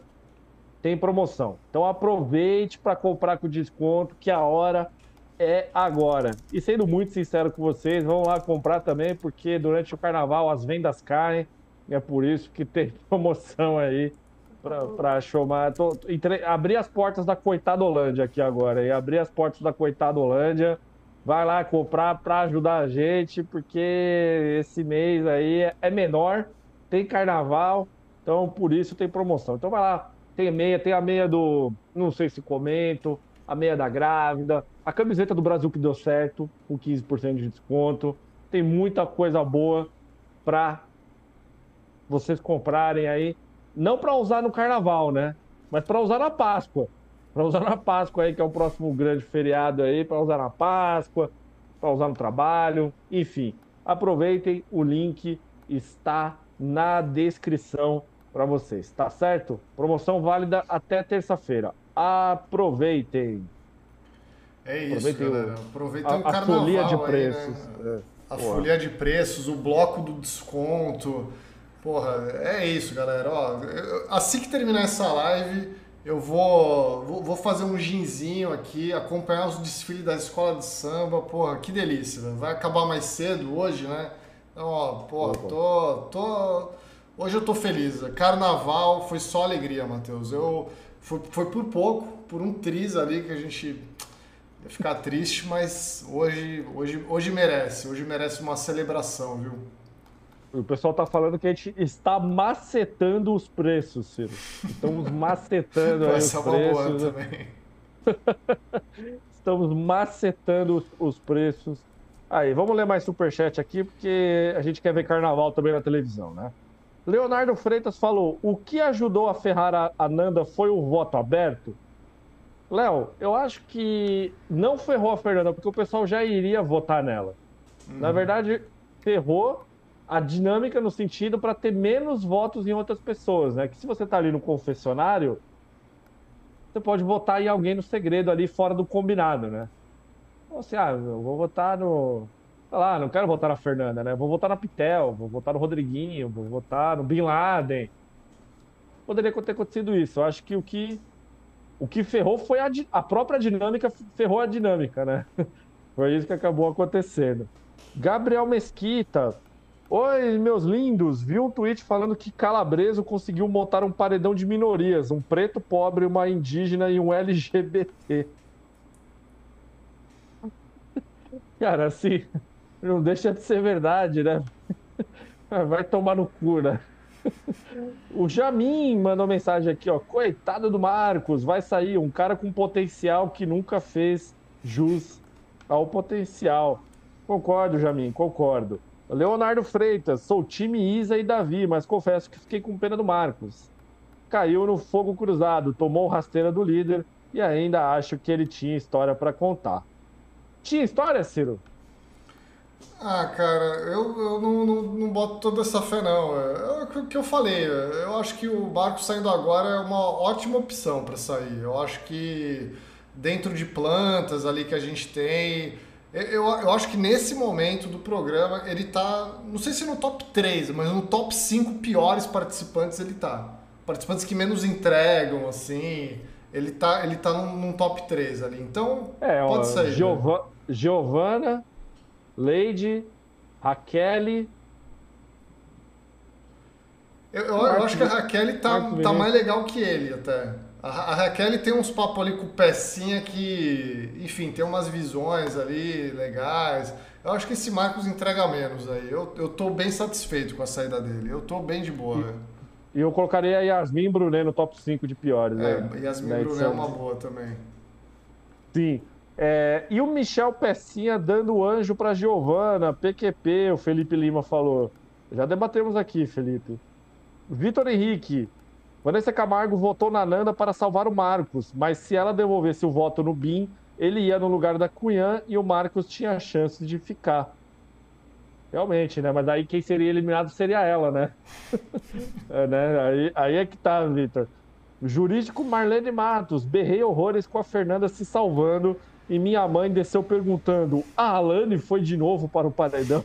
tem promoção. Então aproveite para comprar com desconto, que a hora é agora. E sendo muito sincero com vocês, vão lá comprar também, porque durante o carnaval as vendas caem é por isso que tem <laughs> promoção aí para chamar. Tô, entre, abrir as portas da Coitada Holândia aqui agora. E abrir as portas da Coitada Holândia. Vai lá comprar para ajudar a gente, porque esse mês aí é, é menor, tem carnaval, então por isso tem promoção. Então vai lá, tem meia, tem a meia do. Não sei se comento, a meia da grávida, a camiseta do Brasil que deu certo, com 15% de desconto. Tem muita coisa boa para vocês comprarem aí, não para usar no carnaval, né? Mas para usar na Páscoa. Para usar na Páscoa aí, que é o próximo grande feriado aí, para usar na Páscoa, para usar no trabalho, enfim. Aproveitem, o link está na descrição para vocês, tá certo? Promoção válida até terça-feira. Aproveitem. É isso, Aproveitem galera. Aproveitem a, o carnaval a folia de preços. Aí, né? é. A folia de preços, o bloco do desconto. Porra, é isso, galera. Ó, assim que terminar essa live, eu vou, vou, fazer um ginzinho aqui, acompanhar os desfiles da escola de samba. Porra, que delícia. Vai acabar mais cedo hoje, né? Então, ó, porra, tô, tô. Hoje eu tô feliz. Carnaval foi só alegria, Matheus. Eu foi, foi por pouco, por um triz ali que a gente ia ficar triste, mas hoje, hoje, hoje merece. Hoje merece uma celebração, viu? O pessoal está falando que a gente está macetando os preços, Ciro. Estamos <laughs> macetando aí os preços. Também. <laughs> Estamos macetando os, os, preços. Aí, vamos ler mais superchat aqui, porque a gente quer ver carnaval também na televisão, né? Leonardo Freitas falou: o que ajudou a ferrar a, a Nanda foi o voto aberto? Léo, eu acho que não ferrou a Fernanda, porque o pessoal já iria votar nela. Uhum. Na verdade, ferrou a dinâmica no sentido para ter menos votos em outras pessoas, né? Que se você tá ali no confessionário, você pode votar em alguém no segredo ali fora do combinado, né? Ou assim, ah, eu vou votar no. Sei lá, não quero votar na Fernanda, né? Vou votar na Pitel, vou votar no Rodriguinho, vou votar no Bin Laden. Poderia ter acontecido isso. Eu acho que o que o que ferrou foi a, a própria dinâmica, ferrou a dinâmica, né? <laughs> Foi isso que acabou acontecendo. Gabriel Mesquita, Oi, meus lindos! Vi um tweet falando que Calabreso conseguiu montar um paredão de minorias, um preto pobre, uma indígena e um LGBT. Cara, assim, não deixa de ser verdade, né? Vai tomar no cu, né? O Jamin mandou mensagem aqui, ó. Coitado do Marcos, vai sair um cara com potencial que nunca fez jus ao potencial. Concordo, Jamin, concordo. Leonardo Freitas, sou time Isa e Davi, mas confesso que fiquei com pena do Marcos. Caiu no fogo cruzado, tomou rasteira do líder e ainda acho que ele tinha história para contar. Tinha história, Ciro? Ah, cara, eu, eu não, não, não boto toda essa fé, não. É, é o que eu falei. Eu acho que o barco saindo agora é uma ótima opção para sair. Eu acho que dentro de plantas ali que a gente tem. Eu, eu acho que nesse momento do programa ele tá, não sei se no top 3, mas no top 5 piores participantes ele tá. Participantes que menos entregam, assim. Ele tá, ele tá num, num top 3 ali. Então, é, pode sair. Giova né? Giovana, Leide, Raquel. Eu, eu, eu acho que a Raquel tá, tá mais legal que ele até. A, a Raquel tem uns papos ali com o Pecinha que, enfim, tem umas visões ali legais. Eu acho que esse Marcos entrega menos aí. Eu, eu tô bem satisfeito com a saída dele. Eu tô bem de boa, e, velho. E eu colocaria a Yasmin Brunet no top 5 de piores, é, né? Yasmin Brunet é uma boa também. Sim. É, e o Michel Pecinha dando anjo para Giovana, PQP, o Felipe Lima falou. Já debatemos aqui, Felipe. Vitor Henrique. Vanessa Camargo votou na Nanda para salvar o Marcos, mas se ela devolvesse o voto no BIM, ele ia no lugar da Cunhã e o Marcos tinha a chance de ficar. Realmente, né? Mas aí quem seria eliminado seria ela, né? <laughs> é, né? Aí, aí é que tá, Vitor. Jurídico Marlene Matos. Berrei horrores com a Fernanda se salvando e minha mãe desceu perguntando: a Alane foi de novo para o paredão?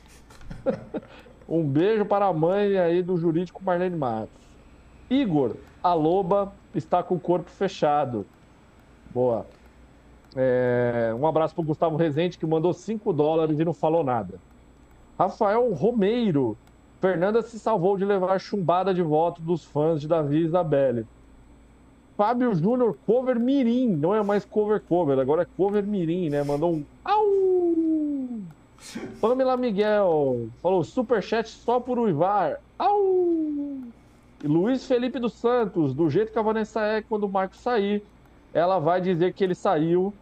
<laughs> um beijo para a mãe aí do jurídico Marlene Matos. Igor, a loba está com o corpo fechado. Boa. É, um abraço para o Gustavo Rezende, que mandou 5 dólares e não falou nada. Rafael Romeiro. Fernanda se salvou de levar chumbada de voto dos fãs de Davi e Isabelle. Fábio Júnior, cover mirim, não é mais cover cover, agora é cover mirim, né? Mandou um au! Pamela Miguel falou superchat só por uivar. Au! Luiz Felipe dos Santos, do jeito que a Vanessa é quando o Marco sair, ela vai dizer que ele saiu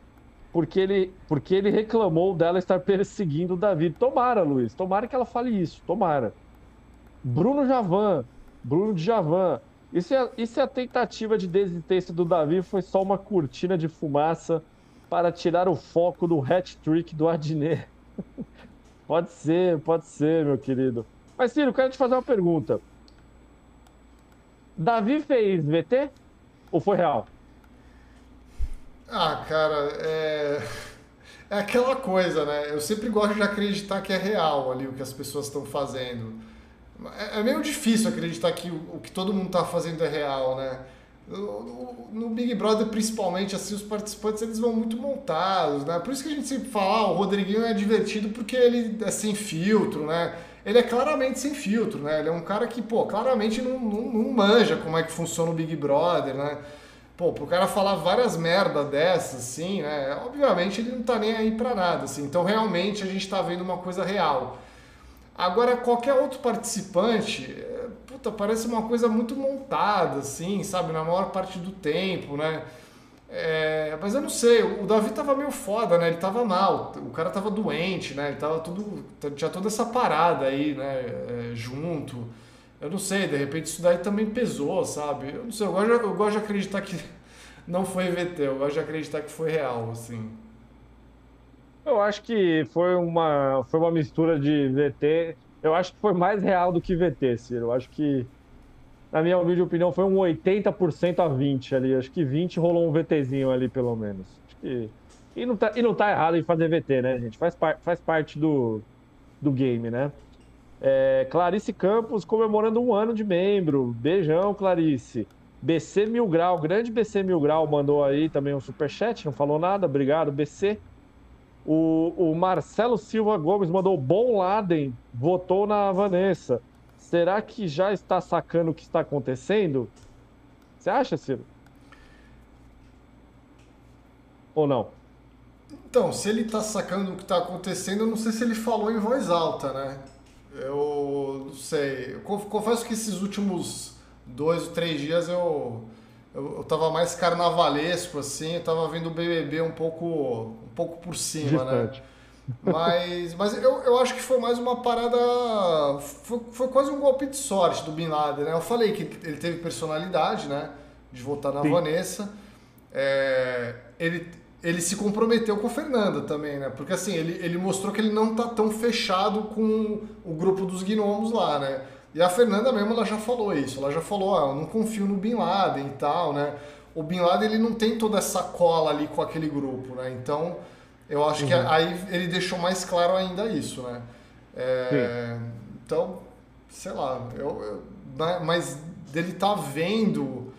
porque ele, porque ele reclamou dela estar perseguindo o Davi. Tomara, Luiz, tomara que ela fale isso, tomara. Bruno Javan, Bruno Javan, e se, a, e se a tentativa de desistência do Davi foi só uma cortina de fumaça para tirar o foco do hat-trick do Adnet? <laughs> pode ser, pode ser, meu querido. Mas, Ciro, quero te fazer uma pergunta. Davi fez VT ou foi real? Ah, cara, é... é aquela coisa, né? Eu sempre gosto de acreditar que é real ali o que as pessoas estão fazendo. É, é meio difícil acreditar que o, que todo mundo está fazendo é real, né? No, Big Brother, principalmente, assim, os participantes eles vão muito montados, né? Por isso que a gente sempre fala, ah, o Rodriguinho é divertido porque ele é sem filtro, né? Ele é claramente sem filtro, né? Ele é um cara que, pô, claramente não, não, não manja como é que funciona o Big Brother, né? Pô, pro cara falar várias merda dessas, assim, né? Obviamente ele não tá nem aí pra nada, assim. Então, realmente, a gente tá vendo uma coisa real. Agora, qualquer outro participante, é, puta, parece uma coisa muito montada, assim, sabe? Na maior parte do tempo, né? É, mas eu não sei, o Davi tava meio foda, né? Ele tava mal, o cara tava doente, né? Ele tava tudo. Tinha toda essa parada aí, né? É, junto. Eu não sei, de repente isso daí também pesou, sabe? Eu não sei, eu gosto, eu gosto de acreditar que <laughs> não foi VT, eu gosto de acreditar que foi real, assim. Eu acho que foi uma, foi uma mistura de VT. Eu acho que foi mais real do que VT, Ciro. Eu acho que, na minha humilde opinião, foi um 80% a 20 ali. Acho que 20 rolou um VTzinho ali, pelo menos. Que... e, não tá, e não tá errado em fazer VT, né, gente? Faz, par, faz parte do, do game, né? É, Clarice Campos comemorando um ano de membro. Beijão, Clarice. BC Mil Grau, grande BC Mil Grau mandou aí também um superchat, não falou nada. Obrigado, BC. O, o Marcelo Silva Gomes mandou Bom Laden, votou na Vanessa. Será que já está sacando o que está acontecendo? Você acha, Ciro? Ou não? Então, se ele está sacando o que está acontecendo, eu não sei se ele falou em voz alta, né? Eu não sei. Eu confesso que esses últimos dois ou três dias eu eu, eu tava mais carnavalesco, assim, eu tava vendo o BBB um pouco, um pouco por cima, né? Distante. né? Mas, mas eu, eu acho que foi mais uma parada. Foi, foi quase um golpe de sorte do Bin Laden, né? Eu falei que ele teve personalidade, né? De votar na Sim. Vanessa. é, ele, ele se comprometeu com a Fernanda também, né? Porque assim, ele, ele mostrou que ele não tá tão fechado com o grupo dos gnomos lá, né? E a Fernanda mesmo, ela já falou isso. Ela já falou, ah, eu não confio no Bin Laden e tal, né? O Bin Laden, ele não tem toda essa cola ali com aquele grupo, né? Então, eu acho uhum. que aí ele deixou mais claro ainda isso, né? É, então, sei lá, eu, eu, mas dele tá vendo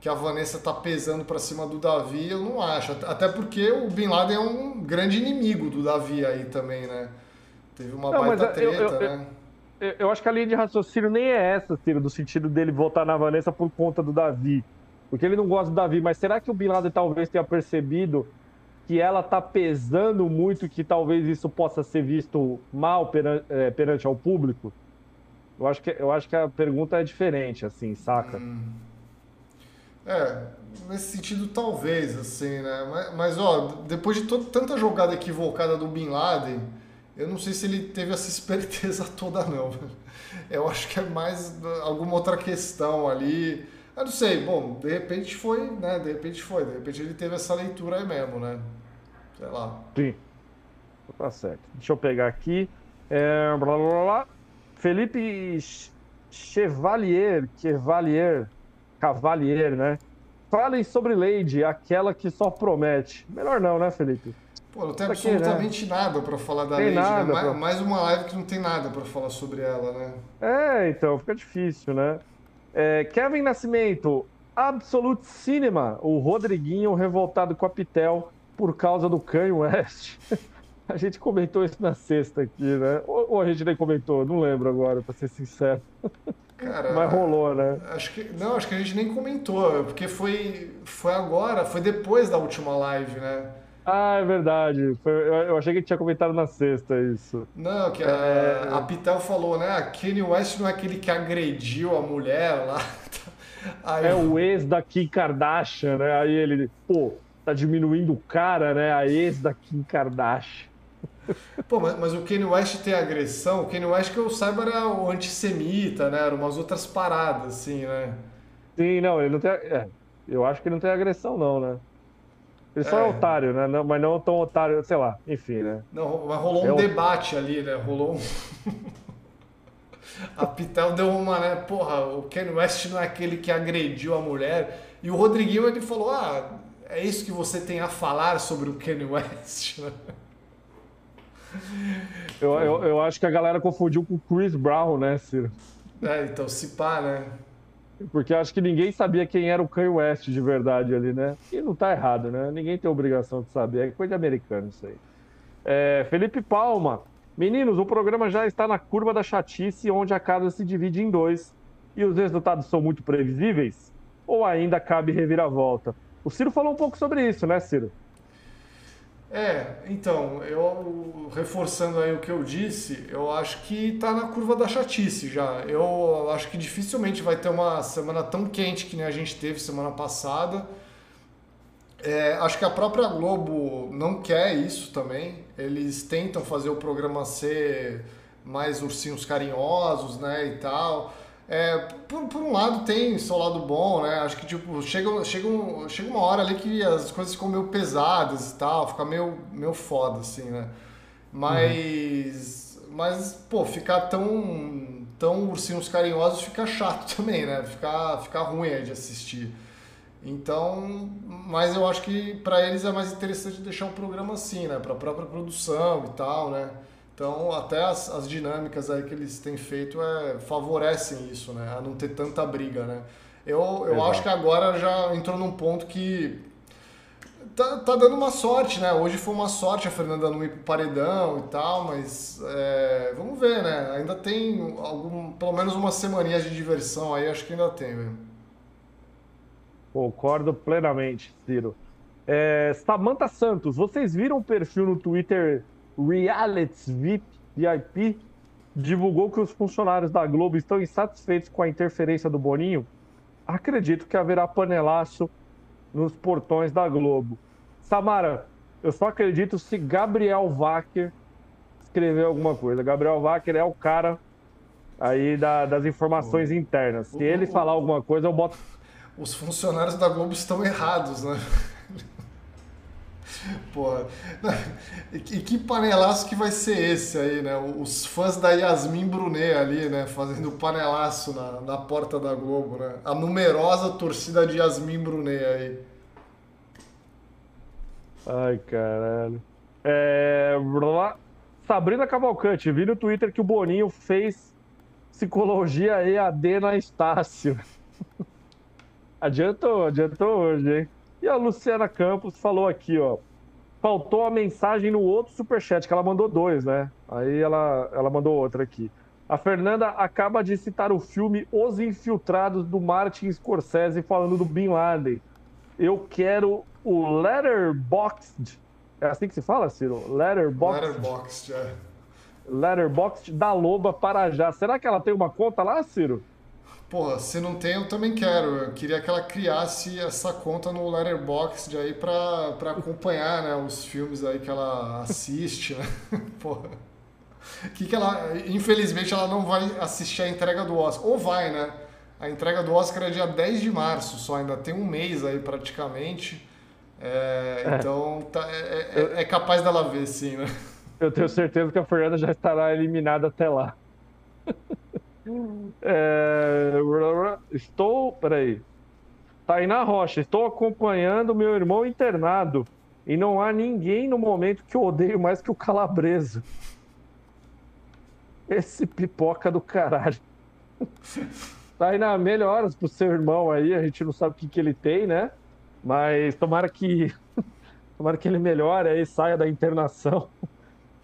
que a Vanessa tá pesando para cima do Davi, eu não acho. Até porque o Bin Laden é um grande inimigo do Davi aí também, né? Teve uma não, baita treta, eu, eu, né? Eu, eu acho que a linha de raciocínio nem é essa, Ciro, do sentido dele votar na Vanessa por conta do Davi. Porque ele não gosta do Davi, mas será que o Bin Laden talvez tenha percebido que ela tá pesando muito que talvez isso possa ser visto mal perante, é, perante ao público? Eu acho, que, eu acho que a pergunta é diferente, assim, saca? Hum. É, nesse sentido talvez, assim, né? Mas, mas ó, depois de toda, tanta jogada equivocada do Bin Laden, eu não sei se ele teve essa <laughs> esperteza toda, não. Eu acho que é mais alguma outra questão ali. Eu não sei, bom, de repente foi, né? De repente foi, de repente ele teve essa leitura aí mesmo, né? Sei lá. Sim. Tá certo. Deixa eu pegar aqui. É, blá, blá, blá. Felipe Chevalier, Chevalier Cavalier, né? Falem sobre Lady, aquela que só promete. Melhor não, né, Felipe? Pô, não tem absolutamente né? nada para falar da tem Lady, né? nada né? Mais, mais, uma live que não tem nada para falar sobre ela, né? É, então, fica difícil, né? É, Kevin Nascimento, Absolute Cinema, o Rodriguinho revoltado com a Pitel por causa do Kanye West. <laughs> a gente comentou isso na sexta aqui, né? Ou, ou a gente nem comentou, não lembro agora, para ser sincero. Cara, Mas rolou, né? Acho que, não, acho que a gente nem comentou, porque foi, foi agora, foi depois da última live, né? Ah, é verdade. Foi, eu achei que tinha comentado na sexta isso. Não, que a, é... a Pitel falou, né? A Kanye West não é aquele que agrediu a mulher lá. <laughs> Aí, é o ex da Kim Kardashian, né? Aí ele, pô, tá diminuindo o cara, né? A ex da Kim Kardashian. Pô, mas, mas, o Kanye West tem agressão, o Kanye West que eu saiba era o antissemita, né? Eram umas outras paradas, assim, né? Sim, não, ele não tem. É, eu acho que ele não tem agressão, não, né? Ele só é, é otário, né? Não, mas não tão otário, sei lá, enfim, né? Não, mas rolou um é debate ali, né? Rolou um. <laughs> a Pitel deu uma, né? Porra, o Kanye West não é aquele que agrediu a mulher. E o Rodriguinho ele falou: ah, é isso que você tem a falar sobre o Kanye West, né? Eu, eu, eu, acho que a galera confundiu com o Chris Brown, né, Ciro? É, então se pá, né? Porque acho que ninguém sabia quem era o Kanye West de verdade ali, né? E não tá errado, né? Ninguém tem obrigação de saber. É coisa de americano isso aí. É, Felipe Palma. Meninos, o programa já está na curva da chatice, onde a casa se divide em dois e os resultados são muito previsíveis? Ou ainda cabe reviravolta? O Ciro falou um pouco sobre isso, né, Ciro? É, então, eu reforçando aí o que eu disse, eu acho que está na curva da chatice já. Eu acho que dificilmente vai ter uma semana tão quente que nem a gente teve semana passada. É, acho que a própria Globo não quer isso também. Eles tentam fazer o programa ser mais ursinhos carinhosos, né, e tal. É, por, por, um lado tem seu lado bom, né? Acho que tipo, chega, chega, chega uma hora ali que as coisas ficam meio pesadas e tal, fica meio, meio foda, assim, né? Mas. Uhum. Mas, pô, ficar tão, tão ursinhos carinhosos fica chato <laughs> também, né? Fica, fica ruim de assistir. Então, mas eu acho que para eles é mais interessante deixar um programa assim, né? Para a própria produção e tal, né? Então, até as, as dinâmicas aí que eles têm feito é, favorecem isso, né? A não ter tanta briga, né? Eu, eu acho que agora já entrou num ponto que tá, tá dando uma sorte, né? Hoje foi uma sorte a Fernanda não ir pro paredão e tal, mas é, vamos ver, né? Ainda tem algum, pelo menos uma semaninha de diversão aí, acho que ainda tem, velho. Concordo plenamente, Ciro. É, Samantha Santos, vocês viram o perfil no Twitter Reality VIP, VIP divulgou que os funcionários da Globo estão insatisfeitos com a interferência do Boninho, acredito que haverá panelaço nos portões da Globo. Samara, eu só acredito se Gabriel Wacker escrever alguma coisa. Gabriel Wacker é o cara aí da, das informações internas. Se ele falar alguma coisa, eu boto. Os funcionários da Globo estão errados, né? Porra. E que panelaço que vai ser esse aí, né? Os fãs da Yasmin Brunet ali, né? Fazendo panelaço na, na porta da Globo, né? A numerosa torcida de Yasmin Brunet aí. Ai, caralho. É... Sabrina Cavalcante, vi no Twitter que o Boninho fez psicologia EAD na Estácio. <laughs> adiantou, adiantou hoje, hein? E a Luciana Campos falou aqui, ó. Faltou a mensagem no outro superchat, que ela mandou dois, né? Aí ela, ela mandou outra aqui. A Fernanda acaba de citar o filme Os Infiltrados do Martin Scorsese falando do Bin Laden. Eu quero o Letterboxd. É assim que se fala, Ciro? Letterboxd. Letterboxd, é. Letterboxd da Loba para já. Será que ela tem uma conta lá, Ciro? Porra, se não tem, eu também quero. Eu queria que ela criasse essa conta no Letterboxd aí pra, pra acompanhar, né, os filmes aí que ela assiste, né? <laughs> Porra. Que que ela, infelizmente, ela não vai assistir a entrega do Oscar. Ou vai, né? A entrega do Oscar é dia 10 de março, só ainda tem um mês aí praticamente. É, é. Então tá, é, é, é capaz dela ver, sim, né? Eu tenho certeza que a Fernanda já estará eliminada até lá. <laughs> É... Estou. Peraí. Tainá Rocha, estou acompanhando meu irmão internado. E não há ninguém no momento que eu odeio mais que o calabreso. Esse pipoca do caralho. <laughs> Tainá, melhoras pro seu irmão aí. A gente não sabe o que, que ele tem, né? Mas tomara que. <laughs> tomara que ele melhore aí, saia da internação.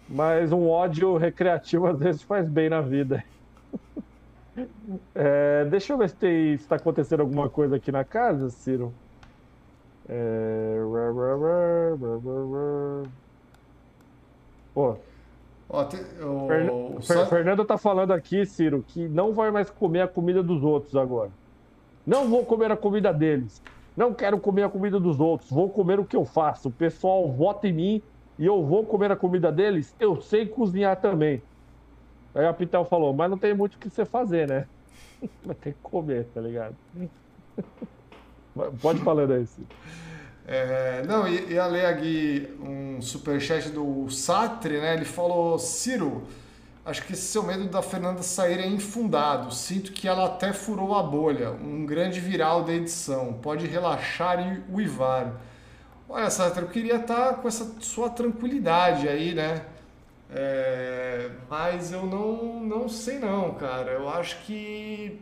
Mas um ódio recreativo às vezes faz bem na vida. <laughs> É, deixa eu ver se está acontecendo alguma coisa aqui na casa, Ciro. É... Pô. Ó, te, o, Fern... Só... Fernando tá falando aqui, Ciro, que não vai mais comer a comida dos outros agora. Não vou comer a comida deles. Não quero comer a comida dos outros. Vou comer o que eu faço. O pessoal vota em mim e eu vou comer a comida deles. Eu sei cozinhar também. Aí a Pitel falou, mas não tem muito o que você fazer, né? <laughs> Vai ter que comer, tá ligado? Pode falar daí, é, não, ia ler aqui um superchat do Satre, né? Ele falou, Ciro, acho que esse seu medo da Fernanda sair é infundado. Sinto que ela até furou a bolha. Um grande viral da edição. Pode relaxar e uivar. Olha, Satre, eu queria estar com essa sua tranquilidade aí, né? É, mas eu não, não sei não, cara. Eu acho que.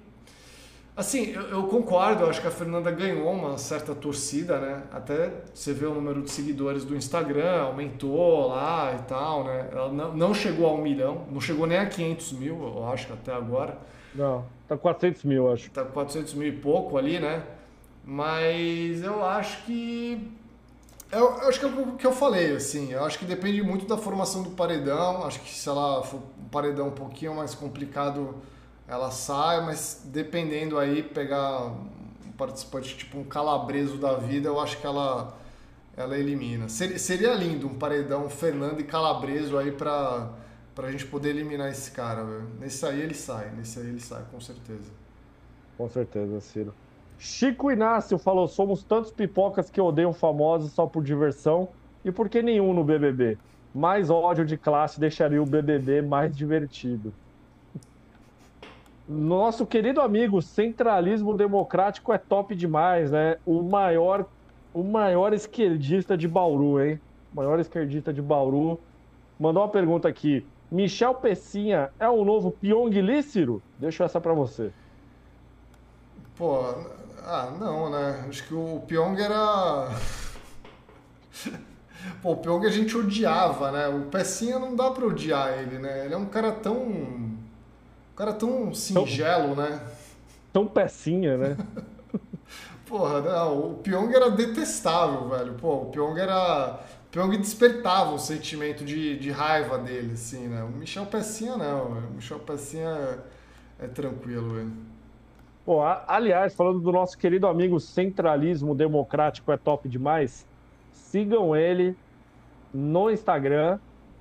Assim, eu, eu, concordo, eu acho que a Fernanda ganhou uma certa torcida, né? Até você vê o número de seguidores do Instagram, aumentou lá e tal, né? Ela não, não chegou a um milhão, não chegou nem a 500 mil, eu acho até agora. Não, tá 400 mil, acho. Tá 400 mil e pouco ali, né? Mas eu acho que eu, eu, acho que é o que eu falei, assim. Eu acho que depende muito da formação do paredão. Acho que se ela for um paredão um pouquinho mais complicado, ela sai, mas dependendo aí, pegar um participante tipo um calabreso da vida, eu acho que ela, ela elimina. Seria, seria lindo um paredão Fernando e Calabreso aí pra, pra gente poder eliminar esse cara, velho. Nesse aí ele sai, nesse aí ele sai, com certeza. Com certeza, Ciro. Chico Inácio falou: somos tantos pipocas que odeiam famosos só por diversão e por que nenhum no BBB? Mais ódio de classe deixaria o BBB mais divertido. <laughs> Nosso querido amigo, centralismo democrático é top demais, né? O maior, o maior esquerdista de Bauru, hein? O maior esquerdista de Bauru. Mandou uma pergunta aqui. Michel Pecinha é o novo Pyong Lícero? Deixo essa para você. Pô, ah, não, né? Acho que o Pyong era. <laughs> Pô, o Pyong a gente odiava, né? O Pecinha não dá pra odiar ele, né? Ele é um cara tão. Um cara tão singelo, tão... né? Tão pecinha, né? <laughs> Porra, não, o Pyong era detestável, velho. Pô, o Pyong era. O Pyong despertava o sentimento de, de raiva dele, assim, né? O Michel Pecinha não, o Michel Pecinha é, é tranquilo, velho. Pô, aliás, falando do nosso querido amigo Centralismo Democrático é top demais, sigam ele no Instagram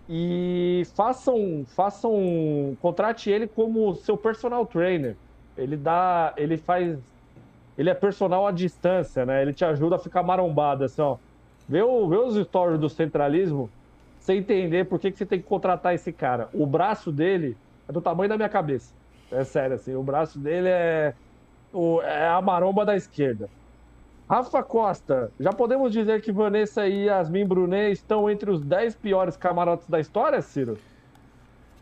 e façam, façam, contrate ele como seu personal trainer. Ele dá, ele faz, ele é personal à distância, né? Ele te ajuda a ficar marombado, assim, ó. Vê, o, vê os stories do centralismo, sem entender por que, que você tem que contratar esse cara. O braço dele é do tamanho da minha cabeça. É sério, assim. O braço dele é, o, é a maromba da esquerda. Rafa Costa, já podemos dizer que Vanessa e Yasmin Brunet estão entre os 10 piores camarotes da história, Ciro?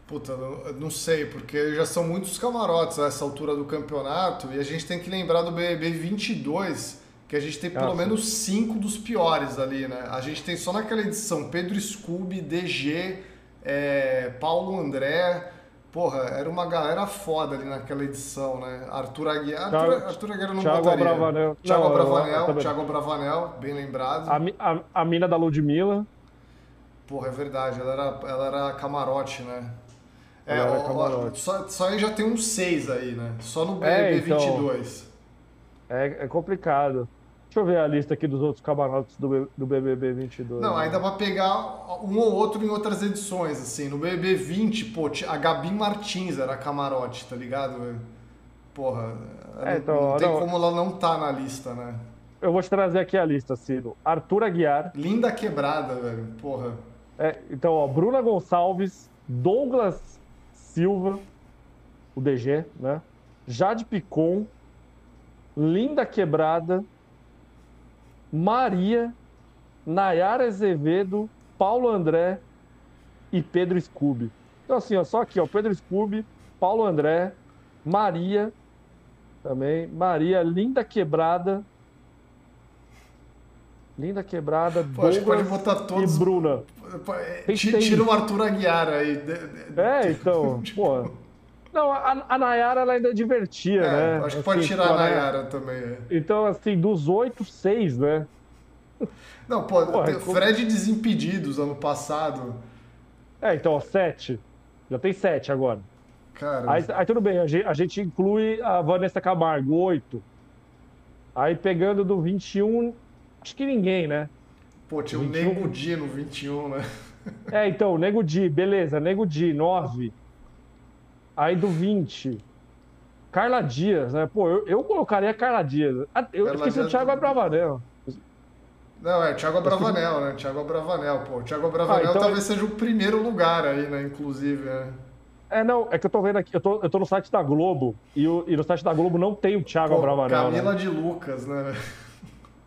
Puta, não, sei, porque já são muitos camarotes a essa altura do campeonato e a gente tem que lembrar do BBB 22, que a gente tem pelo ah, menos cinco dos piores ali, né? A gente tem só naquela edição Pedro Scooby, DG, é, Paulo André, Porra, era uma galera foda ali naquela edição, né? Arthur Aguiar. Arthur, Arthur Aguiar não Thiago botaria. Bravanel. Thiago não, Bravanel, Thiago Bravanel, bem lembrado. A, a, a mina da Ludmilla. Porra, é verdade, ela era, ela era camarote, né? É, ó, camarote. Só, só aí já tem uns seis aí, né? Só no BB é, então, 22. É, é complicado. Deixa eu ver a lista aqui dos outros camarotes do, do BBB 22. Não, ainda vai pegar um ou outro em outras edições, assim. No BBB 20, pô, a Gabi Martins era camarote, tá ligado? Porra, é, então, não, tem não, como ela não tá na lista, né? Eu vou te trazer aqui a lista, Ciro. Arthur Aguiar. Linda quebrada, velho. Porra. É, então, ó, Bruna Gonçalves, Douglas Silva, o DG, né? Jade Picon, Linda Quebrada, Maria, Nayara Azevedo, Paulo André e Pedro Scooby. Então, assim, ó, só aqui, ó, Pedro Scooby, Paulo André, Maria, também, Maria, Linda Quebrada, Linda Quebrada, Pô, Douglas pode botar todos... e Bruna. Tira o Arthur Aguiar aí. É, então, <laughs> pô. Não, a, a Nayara ela ainda divertia, é, né? Acho que pode assim, tirar a Nayara também. É. Então, assim, dos oito, seis, né? Não, pô, Porra, Fred como... Desimpedidos ano passado. É, então, ó, sete. Já tem sete agora. Cara. Aí, aí tudo bem, a gente, a gente, inclui a Vanessa Camargo, oito. Aí pegando do 21, acho que ninguém, né? Pô, tinha o 21... Nego Di no 21, né? É, então, Nego Di, beleza, Nego Di, nove. Aí do 20, Carla Dias, né? Pô, eu, eu colocaria Carla Dias. Ah, eu Carla esqueci Dias... o Thiago Abravanel. Não, é Thiago Abravanel, né? Thiago Abravanel, pô. Thiago Abravanel ah, então... talvez seja o primeiro lugar aí, né? Inclusive, né? É, não, é que eu tô vendo aqui, eu tô, eu tô no site da Globo e, o, e no site da Globo não tem o Thiago pô, Abravanel. Né? Camila né? de Lucas, né?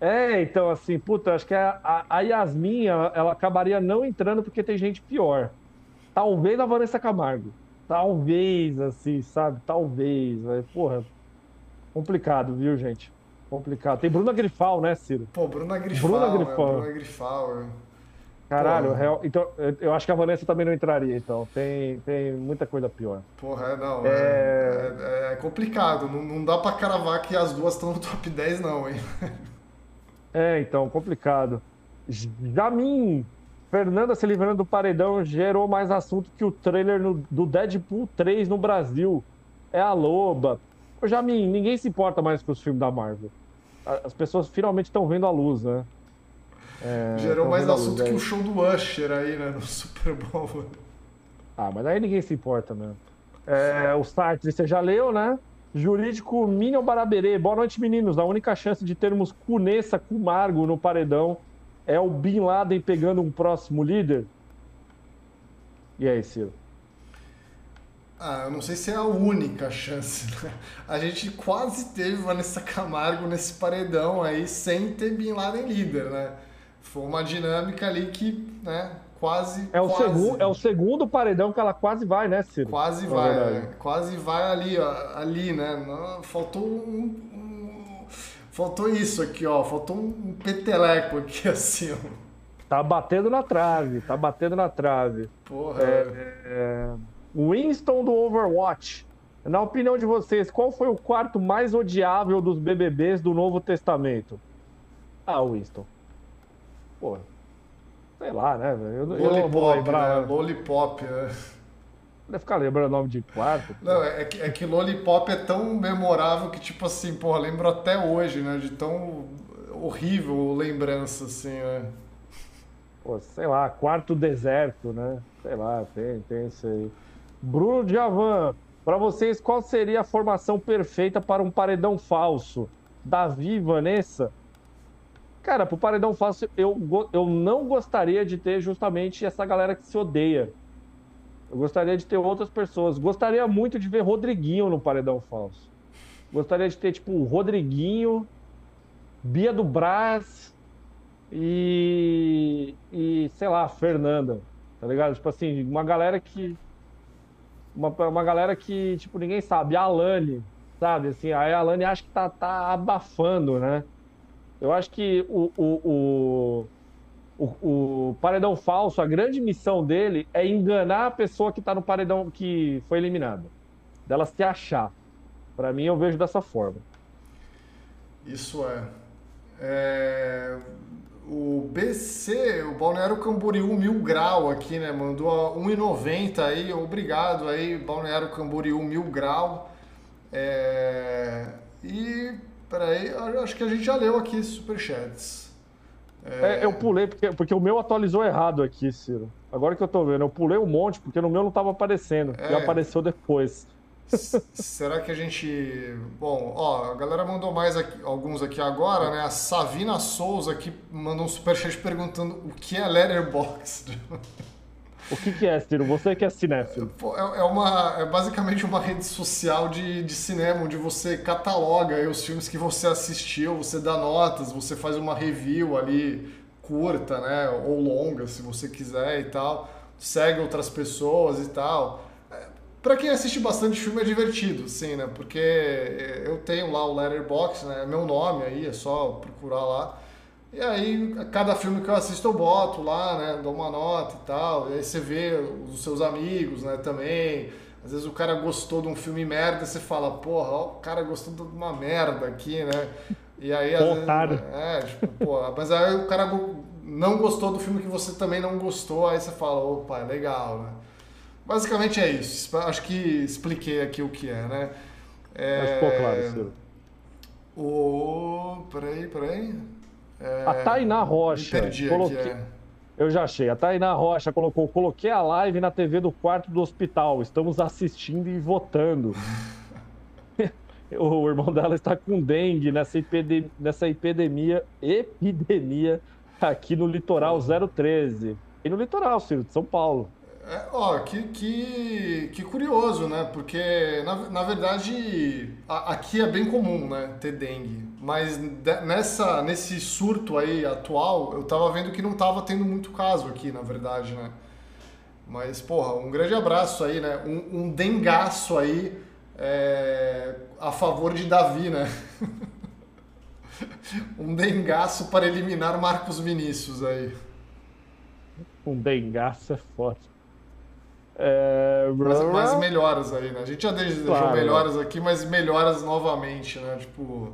É, então, assim, puta, acho que a, a, a Yasmin, ela, ela, acabaria não entrando porque tem gente pior. Talvez a Vanessa Camargo. Talvez, assim, sabe? Talvez. Mas, porra, complicado, viu, gente? Complicado. Tem Bruna Grifal, né, Ciro? Pô, Bruna Grifal. Bruna Grifal. É, Bruna Grifal. É. Caralho, real, então eu acho que a Vanessa também não entraria, então. Tem, tem muita coisa pior. Porra, é, não. É, é, é, é complicado. Não, não dá pra cravar que as duas estão no top 10, não, hein? É, então, complicado. Jamin Fernanda se livrando do paredão gerou mais assunto que o trailer no, do Deadpool 3 no Brasil. É a loba. Ô, Jamin, ninguém se importa mais com os filmes da Marvel. As pessoas finalmente estão vendo a luz, né? É, gerou mais assunto luz, que é. o show do Usher aí, né? No <laughs> Super Bowl. Ah, mas aí ninguém se importa mesmo. É, o Sartre, você já leu, né? Jurídico Minion Baraberê. Boa noite, meninos. A única chance de termos Cunessa Margo no paredão é o Bin Laden pegando um próximo líder? E aí, Ciro? Ah, eu não sei se é a única chance. Né? A gente quase teve Vanessa Camargo nesse paredão aí sem ter Bin Laden líder, né? Foi uma dinâmica ali que, né, quase. É o, quase, segundo, é o segundo paredão que ela quase vai, né, Ciro? Quase vai, é, quase vai ali, ó, ali, né? Faltou um, Faltou isso aqui, ó. Faltou um peteleco aqui, <laughs> assim, ó. Tá batendo na trave, tá batendo na trave. Porra. É, é... Winston do Overwatch. Na opinião de vocês, qual foi o quarto mais odiável dos BBBs do Novo Testamento? Ah, Winston. Pô, sei lá, né? Eu, Lollipop, eu não vou lembrar. Né? Lollipop, né? Deve ficar lembrando o nome de quarto. Não, é que, é que Lollipop é tão memorável que, tipo assim, porra, lembro até hoje, né? De tão horrível lembrança, assim, né? Pô, sei lá, quarto deserto, né? Sei lá, tem, tem isso aí. Bruno Diavan, para vocês, qual seria a formação perfeita para um paredão falso? Davi, Vanessa? Cara, pro Paredão Fácil, eu, eu não gostaria de ter justamente essa galera que se odeia. Eu gostaria de ter outras pessoas. Gostaria muito de ver Rodriguinho no Paredão Falso. Gostaria de ter, tipo, o Rodriguinho, Bia do Brás e. e, sei lá, Fernanda. Tá ligado? Tipo assim, uma galera que. Uma, uma galera que, tipo, ninguém sabe. A Alane, sabe? Assim, a Alane acha que tá, tá abafando, né? Eu acho que o, o, o, o, o paredão falso, a grande missão dele é enganar a pessoa que tá no paredão que foi eliminada. Dela se achar. Para mim, eu vejo dessa forma. Isso é. é. O BC, o Balneário Camboriú Mil Grau aqui, né? Mandou 1,90 aí. Obrigado aí, Balneário Camboriú Mil Grau. É... E, peraí, acho que a gente já leu aqui superchats. É... Eu pulei porque, porque o meu atualizou errado aqui, Ciro. Agora que eu tô vendo, eu pulei um monte porque no meu não tava aparecendo. É... Já apareceu depois. Será que a gente. Bom, ó, a galera mandou mais aqui, alguns aqui agora, né? A Savina Souza aqui mandou um superchat perguntando o que é Letterboxd. <laughs> O que, que é, Ciro? Você que é cinéfilo. É, é, uma, é basicamente uma rede social de, de cinema, onde você cataloga os filmes que você assistiu, você dá notas, você faz uma review ali curta, né? Ou longa, se você quiser e tal. Segue outras pessoas e tal. Para quem assiste bastante filme é divertido, sim, né? Porque eu tenho lá o Letterboxd, né? É meu nome aí, é só procurar lá. E aí, cada filme que eu assisto eu boto lá, né? Dou uma nota e tal. E aí você vê os seus amigos, né? Também. Às vezes o cara gostou de um filme merda, você fala, porra, ó, o cara gostou de uma merda aqui, né? E aí, às Otário. vezes, é, tipo, porra, mas aí o cara não gostou do filme que você também não gostou, aí você fala, opa, é legal, né? Basicamente é isso. Acho que expliquei aqui o que é, né? É... Mas ficou claro, Ciro. O... Peraí, peraí. É... A Tainá Rocha. perdi coloquei... é. Eu já achei. A Tainá Rocha colocou: coloquei a live na TV do quarto do hospital. Estamos assistindo e votando. <laughs> o irmão dela está com dengue nessa, epidemia, nessa epidemia, epidemia aqui no litoral 013. E no litoral, Ciro, de São Paulo. É, ó, que, que, que curioso, né? Porque, na, na verdade, a, aqui é bem comum, né? Ter dengue. Mas nessa, nesse surto aí atual, eu tava vendo que não tava tendo muito caso aqui, na verdade, né? Mas, porra, um grande abraço aí, né? Um, um dengaço aí é, a favor de Davi, né? <laughs> um dengaço para eliminar Marcos Vinícius aí. Um dengaço é forte. É... Mas, mas, melhoras aí, né? A gente já deixou claro. melhoras aqui, mas melhoras novamente, né? Tipo.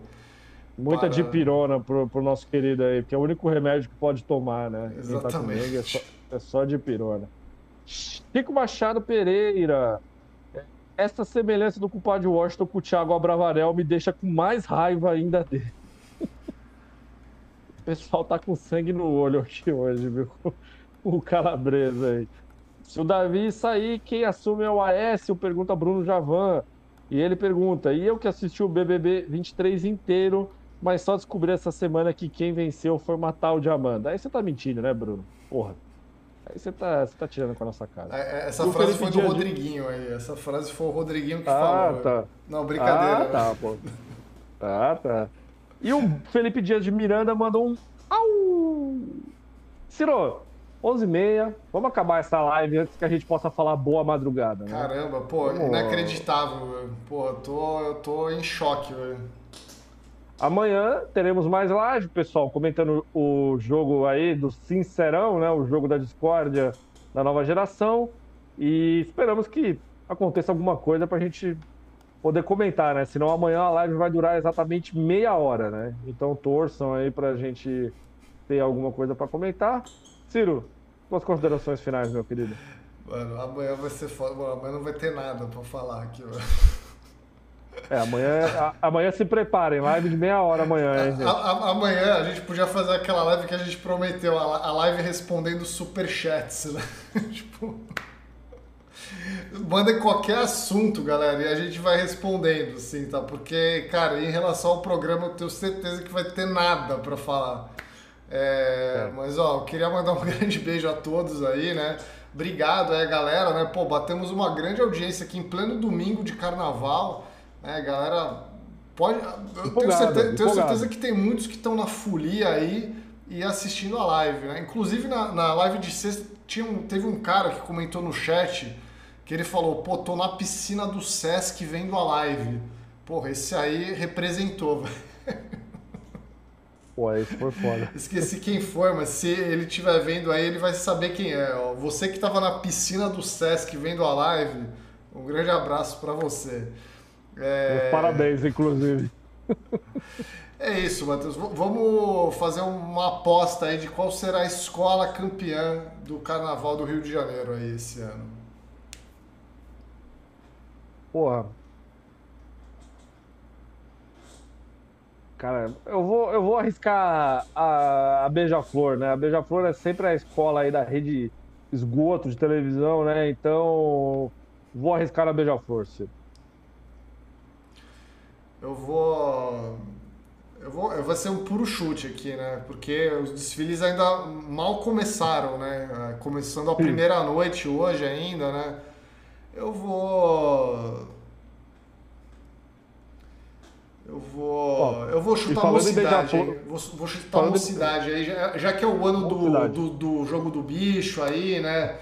Muita para... dipirona pro, pro nosso querido aí, que é o único remédio que pode tomar, né? Exatamente. Tá é, só, é só dipirona. Chico Machado Pereira. Essa semelhança do culpado de Washington com o Thiago Abravarel me deixa com mais raiva ainda dele. <laughs> o pessoal tá com sangue no olho aqui hoje, viu? O calabresa aí. Se o Davi sair, quem assume é o Aécio? Pergunta Bruno Javan. E ele pergunta: e eu que assisti o BBB 23 inteiro, mas só descobri essa semana que quem venceu foi Matal de Amanda. Aí você tá mentindo, né, Bruno? Porra. Aí você tá, você tá tirando com a nossa cara. É, é essa o frase Felipe foi do Rodriguinho aí. Essa frase foi o Rodriguinho que ah, falou. Tá. Não, brincadeira. Ah, tá, pô. Ah, tá. E o Felipe Dias de Miranda mandou um. Au! Ciro, 11h30, vamos acabar essa live antes que a gente possa falar boa madrugada. Né? Caramba, pô, vamos... inacreditável, velho. Pô, eu tô, eu tô em choque, velho. Amanhã teremos mais live, pessoal, comentando o jogo aí do Sincerão, né? O jogo da discórdia da nova geração. E esperamos que aconteça alguma coisa pra gente poder comentar, né? Senão amanhã a live vai durar exatamente meia hora, né? Então torçam aí pra gente ter alguma coisa para comentar. Ciro, suas considerações finais, meu querido. Mano, amanhã vai ser foda. Mano, amanhã não vai ter nada pra falar aqui, mano. É, amanhã, a, amanhã se preparem, live de meia hora amanhã, hein, gente? A, a, amanhã a gente podia fazer aquela live que a gente prometeu, a, live respondendo superchats, né? <laughs> tipo. Mandem qualquer assunto, galera, e a gente vai respondendo, assim, tá? Porque, cara, em relação ao programa, eu tenho certeza que vai ter nada para falar. É, é. Mas, ó, eu queria mandar um <laughs> grande beijo a todos aí, né? Obrigado, é, galera, né? Pô, batemos uma grande audiência aqui em pleno domingo de carnaval, né? Galera, pode. Eu tenho, certeza, tenho certeza que tem muitos que estão na folia aí e assistindo a live, né? Inclusive na, na live de sexta tinha um, teve um cara que comentou no chat que ele falou, pô, tô na piscina do Sesc vendo a live. Porra, esse aí representou, <laughs> Pô, esse foi foda. Esqueci quem foi, mas se ele estiver vendo aí, ele vai saber quem é. Ó, você que estava na piscina do Sesc vendo a live, um grande abraço para você. É... Parabéns, inclusive. É isso, Matheus. Vamos fazer uma aposta aí de qual será a escola campeã do Carnaval do Rio de Janeiro aí esse ano. Porra. Cara, eu vou, eu vou arriscar a, a Beija-Flor, né? A Beija-Flor é sempre a escola aí da rede esgoto de televisão, né? Então, vou arriscar a Beija-Flor, Ciro. Eu vou eu vou, eu vou ser um puro chute aqui, né? Porque os desfiles ainda mal começaram, né? É, começando a primeira noite hoje ainda, né? Eu vou. Eu vou. eu vou chutar a mocidade. Vou, vou chutar a mocidade aí, já, já, que é o ano do, do, do, jogo do bicho aí, né?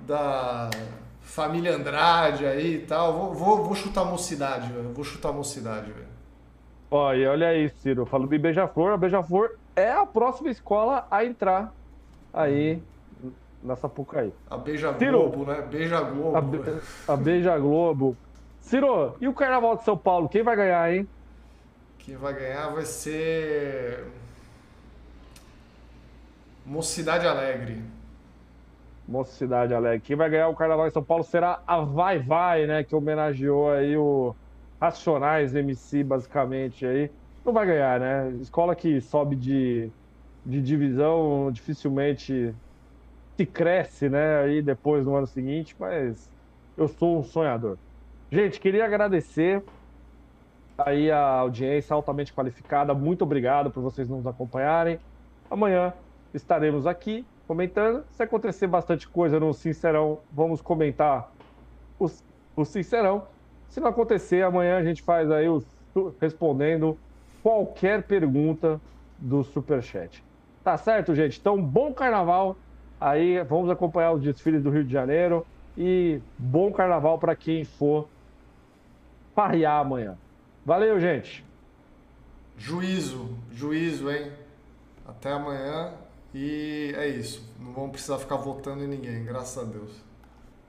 Da família Andrade aí e tal. Vou, vou, vou chutar a mocidade, velho. Vou chutar a mocidade, velho. Ó, e olha aí, Ciro, falando de Beija-Flor, a Beija-Flor é a próxima escola a entrar aí na Sapucaí. A Beija-Globo, né? Beija-Globo. A, Be a Beija-Globo. Ciro, e o Carnaval de São Paulo, quem vai ganhar, hein? Quem vai ganhar vai ser... Mocidade Alegre. Mocidade Alegre. Quem vai ganhar o Carnaval de São Paulo será a Vai Vai, né? Que homenageou aí o Racionais MC, basicamente, aí, não vai ganhar, né? Escola que sobe de, de divisão dificilmente se cresce, né? Aí depois no ano seguinte, mas eu sou um sonhador. Gente, queria agradecer aí a audiência altamente qualificada. Muito obrigado por vocês nos acompanharem. Amanhã estaremos aqui comentando. Se acontecer bastante coisa no Sincerão, vamos comentar o, o Sincerão. Se não acontecer, amanhã a gente faz aí o, respondendo qualquer pergunta do Superchat. Tá certo, gente? Então, bom carnaval. Aí vamos acompanhar os desfiles do Rio de Janeiro. E bom carnaval para quem for parrear amanhã. Valeu, gente. Juízo, juízo, hein? Até amanhã. E é isso. Não vamos precisar ficar votando em ninguém, graças a Deus.